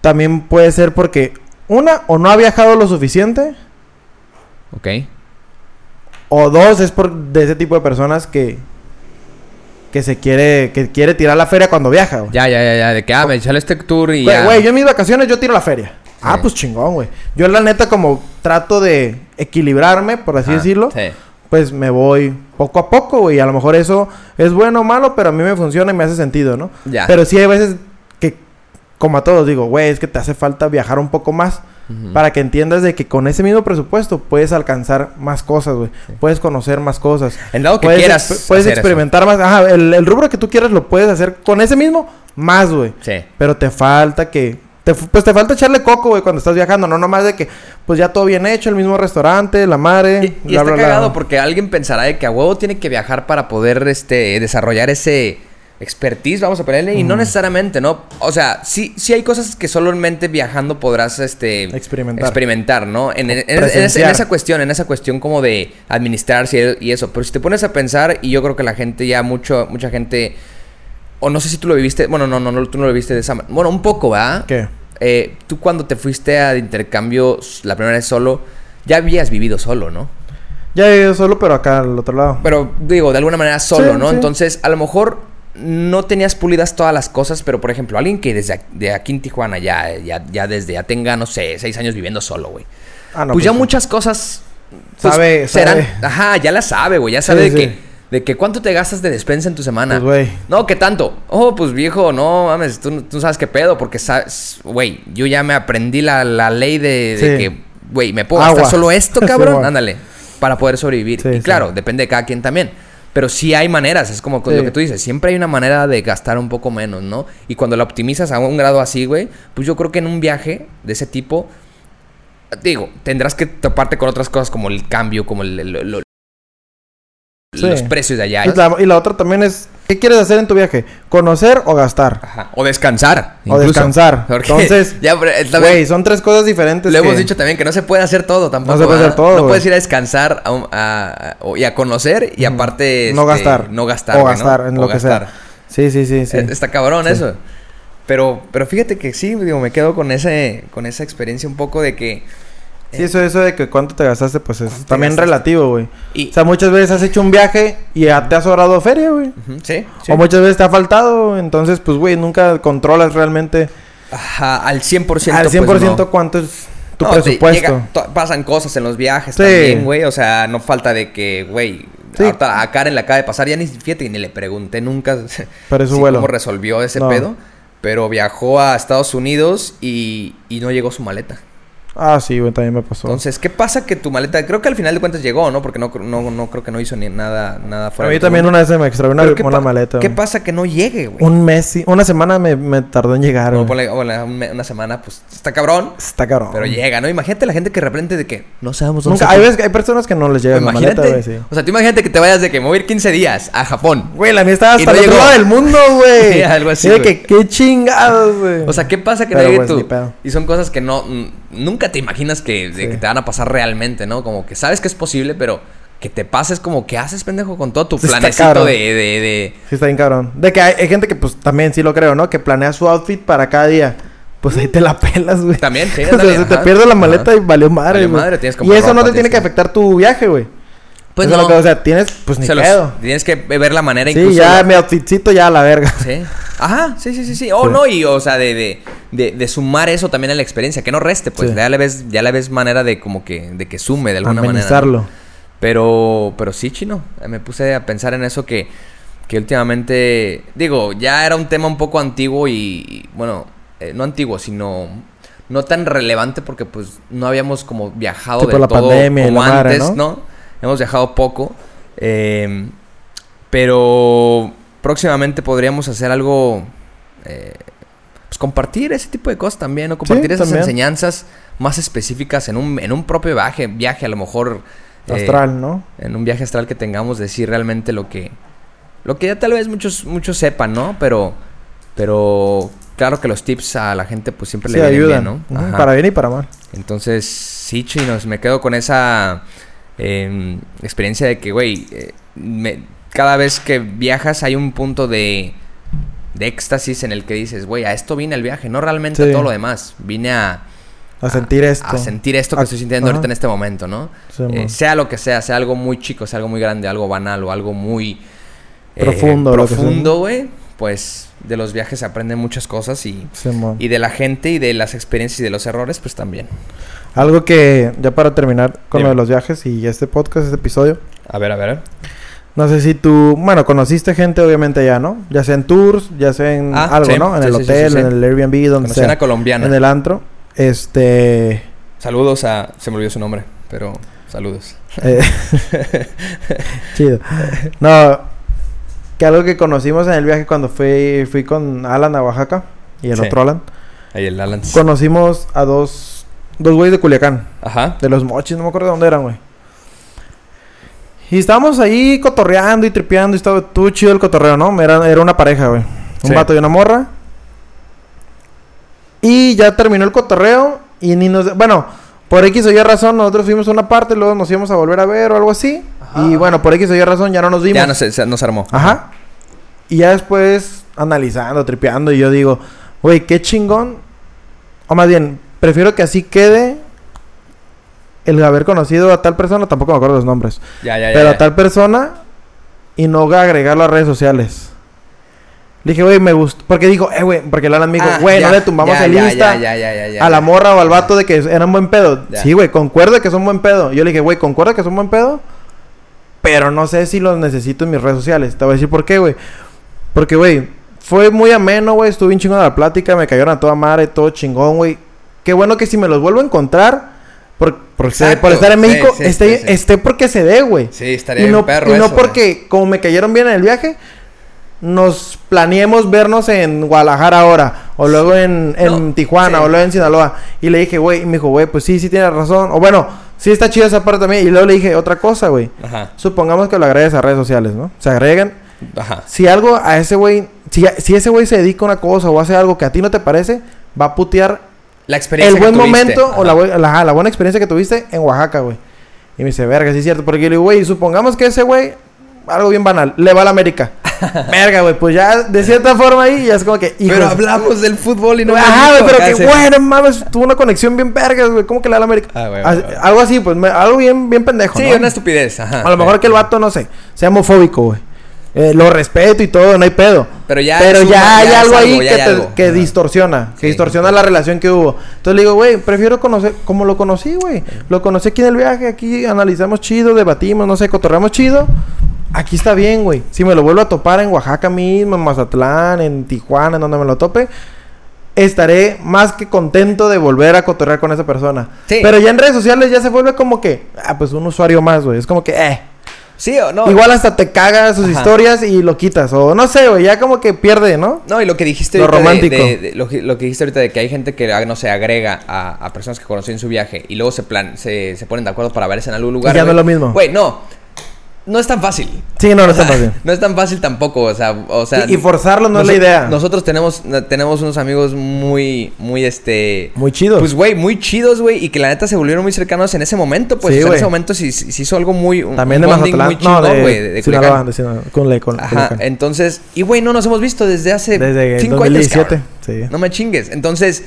Speaker 2: también puede ser porque una o no ha viajado lo suficiente
Speaker 1: Ok.
Speaker 2: O dos es por de ese tipo de personas que que se quiere que quiere tirar la feria cuando viaja. güey.
Speaker 1: Ya, ya, ya, ya. De que, ah, me sale este tour y
Speaker 2: Güey,
Speaker 1: ya.
Speaker 2: güey, yo en mis vacaciones yo tiro la feria. Ah, pues chingón, güey. Yo la neta como trato de equilibrarme, por así
Speaker 1: Ah,
Speaker 2: decirlo.
Speaker 1: Sí.
Speaker 2: pues me voy poco a poco, güey. A lo mejor eso es bueno o malo, pero a mí me funciona y me hace sentido, ¿no?
Speaker 1: Ya.
Speaker 2: Pero sí hay veces que, como a todos, digo, güey, es que te hace falta viajar un poco más Para que entiendas de que con ese mismo presupuesto puedes alcanzar más cosas, güey. Puedes conocer más cosas.
Speaker 1: En dado que
Speaker 2: puedes
Speaker 1: quieras.
Speaker 2: exp- puedes
Speaker 1: eso.
Speaker 2: experimentar más. Ajá, el, el rubro que tú quieras lo puedes hacer con ese mismo, más, güey.
Speaker 1: Sí.
Speaker 2: Pero te falta que... te pues te falta echarle coco, güey, cuando estás viajando. No nomás de que, pues ya todo bien hecho, el mismo restaurante, la madre...
Speaker 1: Y, y
Speaker 2: bla,
Speaker 1: está
Speaker 2: bla, bla.
Speaker 1: cagado porque alguien pensará de que a huevo tiene que viajar para poder este, desarrollar ese expertise, vamos a ponerle, y no necesariamente, ¿no? O sea, sí, sí hay cosas que solamente viajando podrás este,
Speaker 2: Experimentar.
Speaker 1: experimentar, ¿no? En, en- en- en esa- cuestión, en esa cuestión como de administrarse y, y eso. Pero si te pones a pensar, y yo creo que la gente ya, mucho, mucha gente, o no sé si tú lo viviste, bueno, no, no, no tú no lo viviste de esa manera. Bueno, un poco, ¿verdad?
Speaker 2: ¿Qué?
Speaker 1: Eh, tú cuando te fuiste a intercambio la primera vez solo, ya habías vivido solo, ¿no?
Speaker 2: Ya he ido solo, pero acá al otro lado.
Speaker 1: Pero digo, de alguna manera solo,
Speaker 2: Sí,
Speaker 1: ¿no?
Speaker 2: sí.
Speaker 1: Entonces, a lo mejor no tenías pulidas todas las cosas, pero por ejemplo, alguien que desde ac- de aquí en Tijuana ya, ya, ya desde, ya tenga, no sé, seis años viviendo solo, güey.
Speaker 2: Ah, no,
Speaker 1: pues, ya
Speaker 2: sí.
Speaker 1: muchas cosas pues,
Speaker 2: Sabe-
Speaker 1: serán,
Speaker 2: sabe.
Speaker 1: ajá, ya la sabe, güey, ya sabe
Speaker 2: Sí,
Speaker 1: de
Speaker 2: sí.
Speaker 1: que de que cuánto te gastas de despensa en tu semana.
Speaker 2: Pues, güey.
Speaker 1: No, ¿qué tanto? Oh, pues viejo, no mames, tú, tú sabes qué pedo, porque sabes, güey, yo ya me aprendí la, la ley de, que, güey, me puedo
Speaker 2: Agua.
Speaker 1: gastar solo esto, <laughs> cabrón, ándale, para poder sobrevivir. Y claro, depende de cada quien también. Pero sí hay maneras, es como
Speaker 2: Sí.
Speaker 1: lo que tú dices, siempre hay una manera de gastar un poco menos, ¿no? Y cuando la optimizas a un grado así, güey, pues yo creo que en un viaje de ese tipo digo, tendrás que toparte con otras cosas como el cambio, como el, el- lo-
Speaker 2: Sí.
Speaker 1: los precios de allá.
Speaker 2: Y la, y la otra también es, ¿qué quieres hacer en tu viaje? ¿Conocer o gastar?
Speaker 1: Ajá. O descansar.
Speaker 2: O descansar. <laughs>
Speaker 1: Porque
Speaker 2: Entonces,
Speaker 1: ya, eh,
Speaker 2: Güey, son tres cosas diferentes.
Speaker 1: lo hemos
Speaker 2: que-
Speaker 1: dicho también que no se puede hacer todo tampoco.
Speaker 2: No se puede hacer todo,
Speaker 1: No puedes ir a descansar a a- y a conocer y aparte.
Speaker 2: No
Speaker 1: este,
Speaker 2: gastar.
Speaker 1: No gastar.
Speaker 2: O gastar, en
Speaker 1: O
Speaker 2: lo que sea. Sí, sí, sí, sí.
Speaker 1: Eh, Está cabrón
Speaker 2: Sí.
Speaker 1: eso. Pero, pero fíjate que sí, digo, me quedo con ese, con esa experiencia un poco de que.
Speaker 2: Sí, eso, eso de que cuánto te gastaste, pues es
Speaker 1: ¿Cuánto te
Speaker 2: también
Speaker 1: gastaste?
Speaker 2: relativo, güey.
Speaker 1: Y,
Speaker 2: O sea, muchas veces has hecho un viaje y ya te ha sobrado feria, güey.
Speaker 1: Sí, sí.
Speaker 2: O muchas veces te ha faltado, entonces, pues, güey, nunca controlas realmente
Speaker 1: Ajá, al 100%.
Speaker 2: al 100%
Speaker 1: pues, no.
Speaker 2: cuánto es tu
Speaker 1: No,
Speaker 2: presupuesto.
Speaker 1: llega- pasan cosas en los viajes
Speaker 2: Sí.
Speaker 1: también, güey. O sea, no falta de que, güey.
Speaker 2: Sí.
Speaker 1: A Karen le acaba de pasar. Ya ni fíjate, ni le pregunté nunca <laughs>
Speaker 2: Pero es su
Speaker 1: sí,
Speaker 2: vuelo.
Speaker 1: cómo resolvió ese
Speaker 2: No.
Speaker 1: pedo. Pero viajó a Estados Unidos y, y no llegó su maleta.
Speaker 2: Ah, sí, güey, también me pasó.
Speaker 1: Entonces, ¿qué pasa que tu maleta? Creo que al final de cuentas llegó, ¿no? Porque no, no, no creo que no hizo ni nada, nada
Speaker 2: a
Speaker 1: fuera.
Speaker 2: mí
Speaker 1: de tu
Speaker 2: también una vez se me extravió una,
Speaker 1: Pero ¿qué
Speaker 2: una maleta.
Speaker 1: ¿Qué
Speaker 2: güey.
Speaker 1: pasa que no llegue, güey?
Speaker 2: Un mes. Una semana me, me tardó en llegar,
Speaker 1: No,
Speaker 2: güey.
Speaker 1: ponle- ponle un me- una semana, pues está cabrón.
Speaker 2: Está cabrón.
Speaker 1: Pero llega, ¿no? Imagínate la gente que de repente de que no sabemos dónde
Speaker 2: Nunca, hay veces hay personas que no les llega la maleta, güey, sí.
Speaker 1: O sea, tú imagínate que te vayas de que me voy a ir 15 días a Japón.
Speaker 2: Güey, la mía estaba hasta el otro lado del mundo, güey. <laughs>
Speaker 1: Sí, algo así, güey.
Speaker 2: que, qué chingados, güey.
Speaker 1: O sea, ¿qué pasa que
Speaker 2: Pero,
Speaker 1: no llegue
Speaker 2: pues,
Speaker 1: tú? Y son cosas que no mm, nunca te imaginas que, de
Speaker 2: Sí.
Speaker 1: que te van a pasar realmente, ¿no? Como que sabes que es posible, pero que te pases como que haces pendejo con todo tu
Speaker 2: Sí,
Speaker 1: planecito de, de, de-
Speaker 2: Sí, está bien cabrón. De que hay, hay gente que, pues, también sí lo creo, ¿no? Que planea su outfit para cada día. Pues ahí te la pelas, güey.
Speaker 1: También, sí, <laughs>
Speaker 2: o sea, se te pierde la maleta
Speaker 1: Ajá.
Speaker 2: y valió madre,
Speaker 1: Valió madre, tienes
Speaker 2: Y eso no te tiene que- afectar tu viaje, güey.
Speaker 1: Pues
Speaker 2: Eso es
Speaker 1: no.
Speaker 2: lo que, o sea, tienes, pues, ni
Speaker 1: se los-
Speaker 2: pedo.
Speaker 1: tienes que ver la manera
Speaker 2: Sí,
Speaker 1: incluso.
Speaker 2: ya
Speaker 1: de-
Speaker 2: mi outfitcito ya a la verga.
Speaker 1: Sí. Ajá, sí, sí, sí, sí. Oh,
Speaker 2: Sí.
Speaker 1: no, y o sea, de, de, de, de sumar eso también a la experiencia, que no reste, pues.
Speaker 2: Sí.
Speaker 1: Ya le ves, ya le ves manera de como que, de que sume de alguna manera. ¿no?
Speaker 2: Amenizarlo.
Speaker 1: Pero, pero sí, chino. Me puse a pensar en eso que, que últimamente, digo, ya era un tema un poco antiguo y, y, bueno, eh, no antiguo, sino no tan relevante porque pues no habíamos como viajado
Speaker 2: Sí, por
Speaker 1: del
Speaker 2: la
Speaker 1: todo
Speaker 2: pandemia
Speaker 1: como
Speaker 2: la
Speaker 1: antes,
Speaker 2: ¿no?
Speaker 1: ¿no? Hemos viajado poco. eh, pero próximamente podríamos hacer algo, eh, pues compartir ese tipo de cosas también, ¿no? Compartir esas
Speaker 2: también.
Speaker 1: enseñanzas más específicas en un, en un propio viaje, viaje a lo mejor. eh,
Speaker 2: Astral, ¿no?
Speaker 1: en un viaje astral que tengamos, decir realmente lo que. Lo que ya tal vez muchos, muchos sepan, ¿no? Pero. Pero. Claro que los tips a la gente, pues siempre
Speaker 2: Sí,
Speaker 1: le
Speaker 2: ayudan.
Speaker 1: bien, ¿no? Ajá.
Speaker 2: Para bien y para mal.
Speaker 1: Entonces, sí, chinos, me quedo con esa eh, experiencia de que, güey, eh, cada vez que viajas hay un punto de, de éxtasis en el que dices, güey, a esto vine el viaje, no realmente
Speaker 2: Sí.
Speaker 1: a todo lo demás. Vine a,
Speaker 2: A sentir esto.
Speaker 1: a sentir esto que
Speaker 2: A-
Speaker 1: estoy sintiendo
Speaker 2: ajá.
Speaker 1: ahorita en este momento, ¿no?
Speaker 2: Sí,
Speaker 1: Eh, sea lo que sea, sea algo muy chico, sea algo muy grande, algo banal o algo muy eh,
Speaker 2: Profundo,
Speaker 1: profundo, güey, pues de los viajes se aprenden muchas cosas y, y de la gente y de las experiencias y de los errores, pues también.
Speaker 2: Algo que, ya para terminar con lo de los viajes y este podcast, este episodio.
Speaker 1: A ver, a ver.
Speaker 2: No sé si tú, bueno, conociste gente obviamente allá, ¿no? Ya sea en tours, ya sea en
Speaker 1: Ah,
Speaker 2: algo,
Speaker 1: sí,
Speaker 2: ¿no? En
Speaker 1: sí,
Speaker 2: el
Speaker 1: sí,
Speaker 2: hotel, en el Airbnb, donde sea.
Speaker 1: colombiana.
Speaker 2: En el antro. Este...
Speaker 1: Saludos a... Se me olvidó su nombre, pero saludos.
Speaker 2: eh, <laughs> chido. No, que algo que conocimos en el viaje cuando fui, fui con Alan a Oaxaca y el otro Alan.
Speaker 1: Ahí el Alan.
Speaker 2: Conocimos a dos, dos güeyes de Culiacán.
Speaker 1: Ajá.
Speaker 2: De los mochis, no me acuerdo de dónde eran, güey. Y estábamos ahí cotorreando y tripeando y estaba todo chido el cotorreo, ¿no? Era, era una pareja, güey. Un
Speaker 1: Sí.
Speaker 2: vato y una morra. Y ya terminó el cotorreo y ni nos... Bueno, por X o Y razón nosotros fuimos a una parte, luego nos íbamos a volver a ver o algo así. y bueno, por X o Y razón ya no nos vimos.
Speaker 1: Ya no se, se- nos armó.
Speaker 2: Ajá. Y ya después analizando, tripeando, y yo digo, güey, qué chingón. O más bien, prefiero que así quede el haber conocido a tal persona, tampoco me acuerdo los nombres,
Speaker 1: Ya, ya, ya.
Speaker 2: pero a tal persona y no agregarlo a redes sociales. Le dije, güey, me gustó. Porque dijo, eh, güey, porque el Alan me dijo,
Speaker 1: Ah,
Speaker 2: güey, no le tumbamos el Insta a la morra o al vato de que eran buen pedo. Sí, güey, concuerdo que son buen pedo. Yo le dije, güey, concuerdo que son buen pedo. Pero no sé si los necesito en mis redes sociales. Te voy a decir por qué, güey. Porque, güey, fue muy ameno, güey. Estuve bien chingón de la plática. Me cayeron a toda madre, todo chingón, güey. Qué bueno que si me los vuelvo a encontrar, por, por, ser-
Speaker 1: Exacto.
Speaker 2: por estar en México,
Speaker 1: sí,
Speaker 2: esté,
Speaker 1: sí, sí.
Speaker 2: esté porque se dé, güey.
Speaker 1: Sí, estaría
Speaker 2: Y no,
Speaker 1: bien perro
Speaker 2: y no
Speaker 1: eso,
Speaker 2: porque, como me cayeron bien en el viaje, nos planeemos vernos en Guadalajara ahora. o luego en, en
Speaker 1: No,
Speaker 2: Tijuana, o luego en Sinaloa. Y le dije, güey, y me dijo, güey, pues sí, sí tienes razón. O bueno, sí está chida esa parte también. Y luego le dije otra cosa, güey.
Speaker 1: Ajá.
Speaker 2: Supongamos que lo agregues a redes sociales, ¿no? Se agregan.
Speaker 1: Ajá.
Speaker 2: Si algo a ese güey, si, si ese güey se dedica a una cosa o hace algo que a ti no te parece, va a putear
Speaker 1: La experiencia
Speaker 2: el buen
Speaker 1: que tuviste.
Speaker 2: momento o la,
Speaker 1: Ajá.
Speaker 2: bu- la, ajá, la buena experiencia que tuviste en Oaxaca, güey. Y me dice, verga, sí es cierto. Porque yo le digo, güey, supongamos que ese güey, algo bien banal, le va a la América. <laughs> verga, güey, pues ya de cierta forma ahí ya es como que.
Speaker 1: Pero
Speaker 2: hijos,
Speaker 1: hablamos del fútbol y no
Speaker 2: Ajá, güey, pero que bueno, mames, tuvo una conexión bien vergas, güey. ¿Cómo que le da a la América?
Speaker 1: Ah,
Speaker 2: As-
Speaker 1: güey, güey.
Speaker 2: Algo así, pues, me- algo bien, bien pendejo.
Speaker 1: Sí,
Speaker 2: ¿no?
Speaker 1: una estupidez. Ajá.
Speaker 2: A lo mejor que el vato, no sé, sea homofóbico, güey. Eh, lo respeto y todo, no hay pedo.
Speaker 1: Pero ya
Speaker 2: Pero ya hay
Speaker 1: ya
Speaker 2: algo ahí que, te- distorsiona. Que
Speaker 1: Sí,
Speaker 2: distorsiona la relación que hubo. Entonces le digo, güey, prefiero conocer como lo conocí, güey. Lo conocí aquí en el viaje, aquí analizamos chido, debatimos, no sé, cotorreamos chido. Aquí está bien, güey. Si me lo vuelvo a topar en Oaxaca mismo, en Mazatlán, en Tijuana, en donde me lo tope, estaré más que contento de volver a cotorrear con esa persona.
Speaker 1: Sí.
Speaker 2: Pero ya en redes sociales ya se vuelve como que, ah, pues un usuario más, güey. Es como que, eh.
Speaker 1: Sí o no.
Speaker 2: Igual hasta te cagas sus
Speaker 1: Ajá.
Speaker 2: historias y lo quitas. O no sé, güey, ya como que pierde, ¿no?
Speaker 1: No, y lo que dijiste
Speaker 2: Lo
Speaker 1: de-
Speaker 2: romántico.
Speaker 1: de- de- lo, que, lo que dijiste ahorita de que hay gente que, ah, no sé, agrega a, a personas que conoció en su viaje y luego se plan se, se ponen de acuerdo para verse en algún lugar.
Speaker 2: ya no es lo mismo.
Speaker 1: Güey, no. No es tan fácil.
Speaker 2: Sí, no, no está
Speaker 1: sea,
Speaker 2: fácil. <laughs>
Speaker 1: No es tan fácil tampoco, o sea, o sea
Speaker 2: Y- y forzarlo no es la idea.
Speaker 1: Nosotros tenemos tenemos unos amigos muy muy este
Speaker 2: Muy chido.
Speaker 1: Pues güey, muy chidos, güey, y que la neta se volvieron muy cercanos en ese momento, pues
Speaker 2: Sí,
Speaker 1: o sea, en ese momento sí, sí se hizo algo muy
Speaker 2: También
Speaker 1: un
Speaker 2: de Mazatlán.
Speaker 1: muy
Speaker 2: no,
Speaker 1: chingón,
Speaker 2: de,
Speaker 1: güey, de, de
Speaker 2: Sinaloa,
Speaker 1: Culiacán.
Speaker 2: de Sinaloa, con le, con,
Speaker 1: Ajá,
Speaker 2: Culiacán.
Speaker 1: entonces, y güey, no nos hemos visto desde hace
Speaker 2: Desde
Speaker 1: cinco
Speaker 2: 2017.
Speaker 1: años,
Speaker 2: sí.
Speaker 1: No me chingues. Entonces,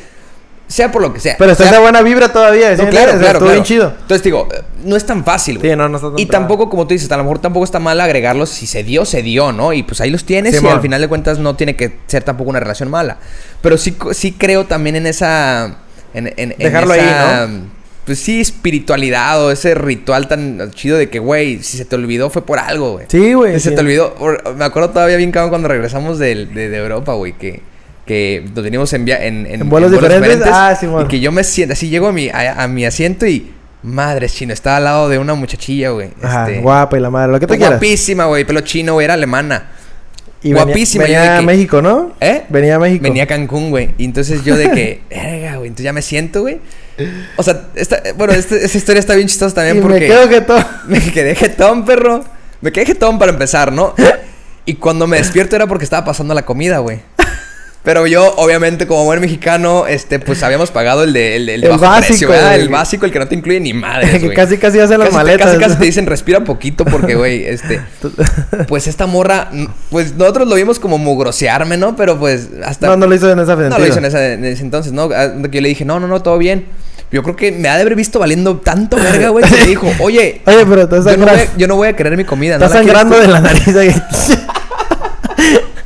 Speaker 1: sea por lo que sea.
Speaker 2: Pero está esa buena vibra todavía. ¿sí
Speaker 1: No, claro, claro, claro.
Speaker 2: bien chido.
Speaker 1: Entonces digo, no es tan fácil, güey.
Speaker 2: Sí, no, no está tan
Speaker 1: Y tampoco, como tú dices, a lo mejor tampoco está mal agregarlos. Si se dio, se dio, ¿no? Y pues ahí los tienes
Speaker 2: Sí,
Speaker 1: y al final de cuentas no tiene que ser tampoco una relación mala. Pero sí, sí creo también en esa... En, en- en
Speaker 2: Dejarlo
Speaker 1: esa,
Speaker 2: ahí,
Speaker 1: Pues sí, espiritualidad o ese ritual tan chido de que, güey, si se te olvidó fue por algo, güey.
Speaker 2: Sí, güey.
Speaker 1: Se
Speaker 2: sí.
Speaker 1: te olvidó. Me acuerdo todavía bien cabrón cuando regresamos de, de Europa, güey, que, que nos venimos en, via- en,
Speaker 2: ¿En vuelos diferentes? Ah, sí, bueno.
Speaker 1: Y que yo me siento, así llego a mi, a, a mi asiento y, madre chino, estaba al lado de una muchachilla, güey.
Speaker 2: Ajá,
Speaker 1: este,
Speaker 2: guapa y la madre, lo que te quieras.
Speaker 1: guapísima, güey, pelo chino, güey, era alemana.
Speaker 2: Y venía-
Speaker 1: guapísima,
Speaker 2: Venía,
Speaker 1: de
Speaker 2: a
Speaker 1: que-
Speaker 2: México, ¿no?
Speaker 1: ¿Eh?
Speaker 2: Venía a México.
Speaker 1: Venía a Cancún, güey. Y entonces yo de que, <laughs> verga, güey, entonces ya me siento, güey. O sea, esta, bueno, esta, esta historia está bien chistosa también
Speaker 2: y
Speaker 1: porque...
Speaker 2: me quedo que <laughs> todo.
Speaker 1: Me quedé jetón, perro. Me quedé jetón para empezar, ¿no? <laughs> Y cuando me despierto era porque estaba pasando la comida, güey. Pero yo, obviamente, como buen mexicano, este, pues habíamos pagado el de, el, de- el de
Speaker 2: El
Speaker 1: bajo
Speaker 2: básico,
Speaker 1: precio. El básico, el que no te incluye ni madre. <laughs>
Speaker 2: que casi, casi hacen las
Speaker 1: Casi,
Speaker 2: maletas.
Speaker 1: casi, casi te dicen respira poquito porque, güey, este... <laughs> Pues esta morra, pues nosotros lo vimos como mugrosearme, ¿no? Pero pues hasta...
Speaker 2: No, no lo hizo en esa
Speaker 1: No lo hizo en ese, en ese entonces, ¿no? Ah, que Yo le dije, no, no, no, todo bien. Yo creo que me ha de haber visto valiendo tanto verga, güey, que me <laughs> dijo, oye,
Speaker 2: Oye, pero te
Speaker 1: yo no, voy a, yo no voy a querer mi comida, quieres
Speaker 2: sangrando
Speaker 1: tú?"
Speaker 2: de la nariz.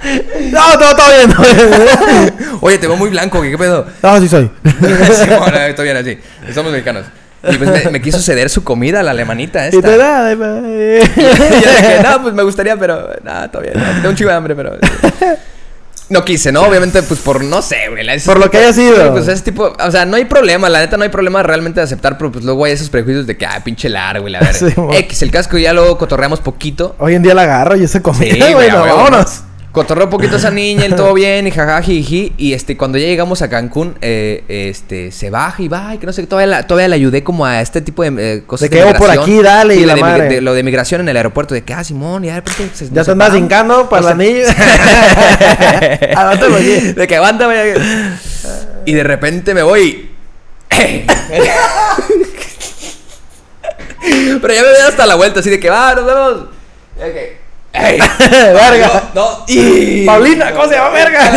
Speaker 2: Ahí. no, todo, bien. todo bien. <laughs>
Speaker 1: Oye, te veo muy blanco, güey, ¿qué pedo?
Speaker 2: No, sí soy. <laughs>
Speaker 1: Sí, bueno, todo bien así. Somos mexicanos. Y pues me, me quiso ceder su comida a la alemanita esta.
Speaker 2: y te da. <laughs>
Speaker 1: Y yo dije, no, pues me gustaría, pero nada, todo bien. no, Tengo un chivo de hambre, pero. No quise, ¿no? Obviamente, pues por no sé, güey.
Speaker 2: Por lo
Speaker 1: tipo-
Speaker 2: que haya sido.
Speaker 1: Pues ese tipo, o sea, no hay problema, la neta no hay problema realmente de aceptar, pero pues luego hay esos prejuicios de que, ah, pinche largo y la verdad.
Speaker 2: Sí.
Speaker 1: X, el casco ya luego cotorreamos poquito.
Speaker 2: Hoy en día la agarro y esa
Speaker 1: Sí,
Speaker 2: comida,
Speaker 1: güey,
Speaker 2: güey. no, vámonos.
Speaker 1: ¿No? Cotorreó poquito a esa niña, el todo <laughs> bien, y jajaja, jiji. Y este, cuando ya llegamos a Cancún, eh, este, se baja y va, y que no sé, todavía la, todavía le ayudé como a este tipo de eh, cosas
Speaker 2: De que, oh, por aquí, dale, y
Speaker 1: Sí,
Speaker 2: la
Speaker 1: de,
Speaker 2: madre.
Speaker 1: de- lo de migración en el aeropuerto, de que, ah, Simón, y de repente se-
Speaker 2: Ya te andas hincando para
Speaker 1: No
Speaker 2: la niña. <laughs> <laughs>
Speaker 1: De que aguanta, güey. Y de repente me voy. Pero ya me voy hasta la vuelta, así de que va, nos vemos. De ¡Ey! <laughs>
Speaker 2: Verga.
Speaker 1: No, no. Y...
Speaker 2: Paulina, ¿cómo se llama, verga?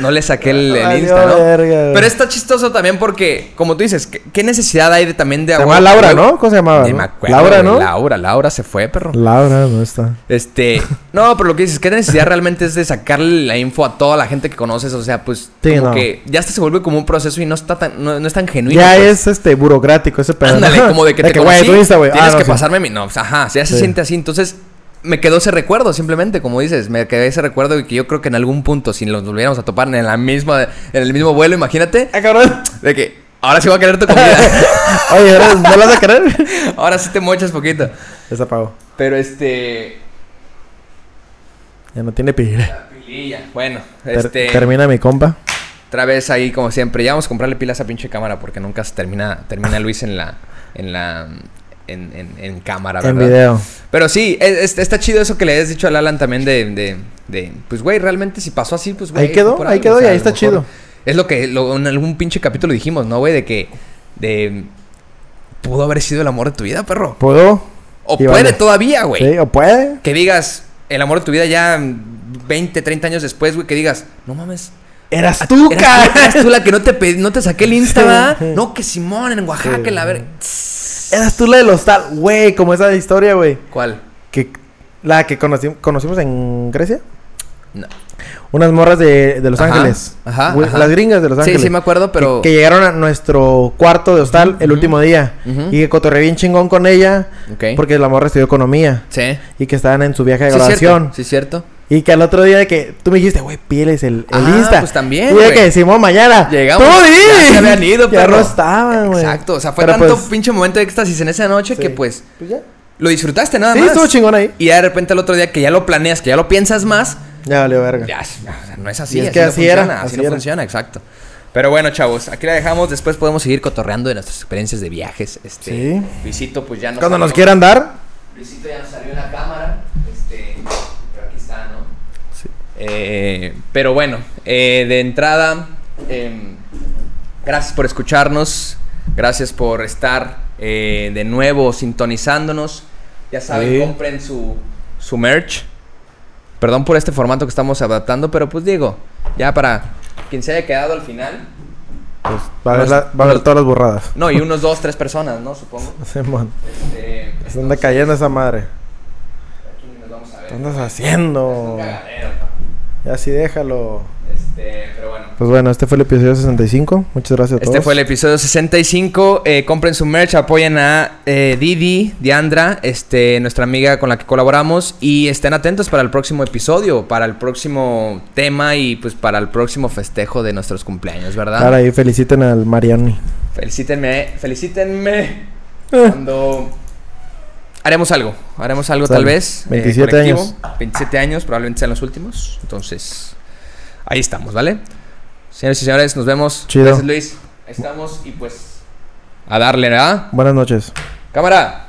Speaker 1: No le saqué el, el Insta, ¿no?
Speaker 2: verga.
Speaker 1: Pero está chistoso también porque, como tú dices, ¿qué, qué necesidad hay de también de
Speaker 2: Se
Speaker 1: agua?
Speaker 2: llama Laura, ¿no? ¿Cómo se llamaba?
Speaker 1: Ni
Speaker 2: no?
Speaker 1: me acuerdo,
Speaker 2: Laura, ¿no?
Speaker 1: Laura, Laura se fue, perro.
Speaker 2: Laura, no está.
Speaker 1: Este, <laughs> no, pero lo que dices, ¿qué necesidad realmente es de sacarle la info a toda la gente que conoces? O sea, pues,
Speaker 2: Sí,
Speaker 1: como
Speaker 2: no.
Speaker 1: que ya hasta se vuelve como un proceso y no está tan, no, no es tan genuino.
Speaker 2: Ya
Speaker 1: pues.
Speaker 2: es este burocrático ese pedo.
Speaker 1: Ándale, como de que te
Speaker 2: güey,
Speaker 1: conocí,
Speaker 2: Insta,
Speaker 1: tienes
Speaker 2: Ah, no,
Speaker 1: que
Speaker 2: sí.
Speaker 1: pasarme mi... No, pues, ajá, ya se
Speaker 2: Sí.
Speaker 1: siente así. Entonces, me quedó ese recuerdo simplemente, como dices. Me quedó ese recuerdo y que yo creo que en algún punto, si nos volviéramos a topar en la misma, en el mismo vuelo, imagínate,
Speaker 2: Ah, cabrón.
Speaker 1: de que ahora sí voy a querer tu comida. <laughs>
Speaker 2: Oye, ¿ahora ¿no lo vas a querer? <laughs>
Speaker 1: ahora sí te mochas poquito.
Speaker 2: Apagó.
Speaker 1: Pero este...
Speaker 2: Ya no tiene.
Speaker 1: Y ya, bueno,
Speaker 2: Ter-
Speaker 1: este...
Speaker 2: Termina mi compa.
Speaker 1: Otra vez ahí, como siempre. Ya vamos a comprarle pilas a esa pinche cámara porque nunca se termina, termina Luis en la... En la... En, en, en cámara,
Speaker 2: En
Speaker 1: ¿verdad?
Speaker 2: video.
Speaker 1: Pero sí, es- es- está chido eso que le has dicho al Alan también de... de, de, pues, güey, realmente si pasó así, pues, güey...
Speaker 2: Ahí quedó, ahí quedó
Speaker 1: o
Speaker 2: y ahí está chido.
Speaker 1: Es lo que lo- en algún pinche capítulo dijimos, ¿no, güey? De que... De... Pudo haber sido el amor de tu vida, perro.
Speaker 2: ¿Puedo?
Speaker 1: O
Speaker 2: Y
Speaker 1: puede
Speaker 2: vale.
Speaker 1: todavía, güey.
Speaker 2: Sí, o puede.
Speaker 1: Que digas, el amor de tu vida ya 20, 30 años después, güey, que digas, no mames.
Speaker 2: Eras tú, cara.
Speaker 1: eras tú la que no te, no te saqué el Insta, <laughs>
Speaker 2: Sí.
Speaker 1: ¿verdad? No, que Simón en Oaxaca,
Speaker 2: Sí.
Speaker 1: la ver.
Speaker 2: Eras tú la del hostal. Güey, como esa historia, güey.
Speaker 1: ¿Cuál?
Speaker 2: Que la que conoci- conocimos en Grecia.
Speaker 1: No.
Speaker 2: Unas morras de, de Los
Speaker 1: Ajá,
Speaker 2: Ángeles.
Speaker 1: ajá.
Speaker 2: Las gringas de Los
Speaker 1: Sí,
Speaker 2: Ángeles.
Speaker 1: sí me acuerdo, pero-
Speaker 2: Que, que llegaron a nuestro cuarto de hostal el último día. Y que cotorré bien chingón con ella.
Speaker 1: Ok.
Speaker 2: Porque la morra estudió economía.
Speaker 1: Sí.
Speaker 2: Y que estaban en su viaje de
Speaker 1: Sí,
Speaker 2: graduación.
Speaker 1: cierto. Sí, cierto.
Speaker 2: Y que al otro día de que tú me dijiste, güey, pídeles el, el
Speaker 1: Ah,
Speaker 2: Insta.
Speaker 1: pues también,
Speaker 2: Y de que decimos mañana.
Speaker 1: Llegamos.
Speaker 2: ¡Tú di!
Speaker 1: Ya se habían ido, <laughs>
Speaker 2: Ya
Speaker 1: perro.
Speaker 2: no estaban, güey.
Speaker 1: Exacto. O sea, fue
Speaker 2: Pero,
Speaker 1: tanto
Speaker 2: pues,
Speaker 1: pinche momento de éxtasis en esa noche
Speaker 2: sí.
Speaker 1: que pues
Speaker 2: pues ya.
Speaker 1: lo disfrutaste nada
Speaker 2: Sí,
Speaker 1: más.
Speaker 2: estuvo chingón ahí.
Speaker 1: Y ya de repente el otro día que ya lo planeas, que ya lo piensas más,
Speaker 2: Ya valió verga.
Speaker 1: Ya, o sea, no es así.
Speaker 2: Y es
Speaker 1: así
Speaker 2: que
Speaker 1: no
Speaker 2: así
Speaker 1: funciona,
Speaker 2: era,
Speaker 1: así,
Speaker 2: así
Speaker 1: no
Speaker 2: era.
Speaker 1: funciona, exacto. Pero bueno, chavos, aquí la dejamos. Después podemos seguir cotorreando de nuestras experiencias de viajes. Este,
Speaker 2: Sí.
Speaker 1: Luisito, pues ya nos
Speaker 2: Cuando nos
Speaker 1: salió-
Speaker 2: quieran dar.
Speaker 1: Luisito ya nos salió en la cámara. Este, pero aquí está, ¿no?
Speaker 2: Sí.
Speaker 1: Eh, pero bueno, eh, de entrada, em, gracias por escucharnos. Gracias por estar eh, de nuevo sintonizándonos. Ya saben,
Speaker 2: Sí.
Speaker 1: compren su, su merch. Perdón por este formato que estamos adaptando, pero pues digo, ya para quien se haya quedado al final.
Speaker 2: Pues va a la- va a ver
Speaker 1: unos-
Speaker 2: todas las borradas.
Speaker 1: No, y <laughs> unos dos, tres personas, ¿no? Supongo. <laughs>
Speaker 2: Simón.
Speaker 1: Este,
Speaker 2: Se anda cayendo esa madre.
Speaker 1: aquí nos vamos a ver.
Speaker 2: ¿Qué andas
Speaker 1: Es un
Speaker 2: haciendo?
Speaker 1: cagadero.
Speaker 2: Ya sí, déjalo.
Speaker 1: Este, pero bueno.
Speaker 2: Pues bueno, este fue el episodio 65. Muchas gracias a todos.
Speaker 1: Este fue el episodio 65. Eh, compren su merch, apoyen a eh, Didi, Diandra, este, nuestra amiga con la que colaboramos. Y estén atentos para el próximo episodio, para el próximo tema y pues para el próximo festejo de nuestros cumpleaños, ¿verdad?
Speaker 2: Ahora ahí feliciten al Mariani.
Speaker 1: Felicítenme, felicítenme.
Speaker 2: Eh.
Speaker 1: Cuando haremos algo, haremos algo
Speaker 2: Sale.
Speaker 1: tal vez. eh,
Speaker 2: 27
Speaker 1: colectivo.
Speaker 2: años.
Speaker 1: 27 años, probablemente sean los últimos. Entonces, ahí estamos, ¿vale? Señores y señores, nos vemos.
Speaker 2: Chido.
Speaker 1: Gracias, Luis. Ahí estamos y pues a darle, ¿verdad?
Speaker 2: Buenas noches.
Speaker 1: Cámara.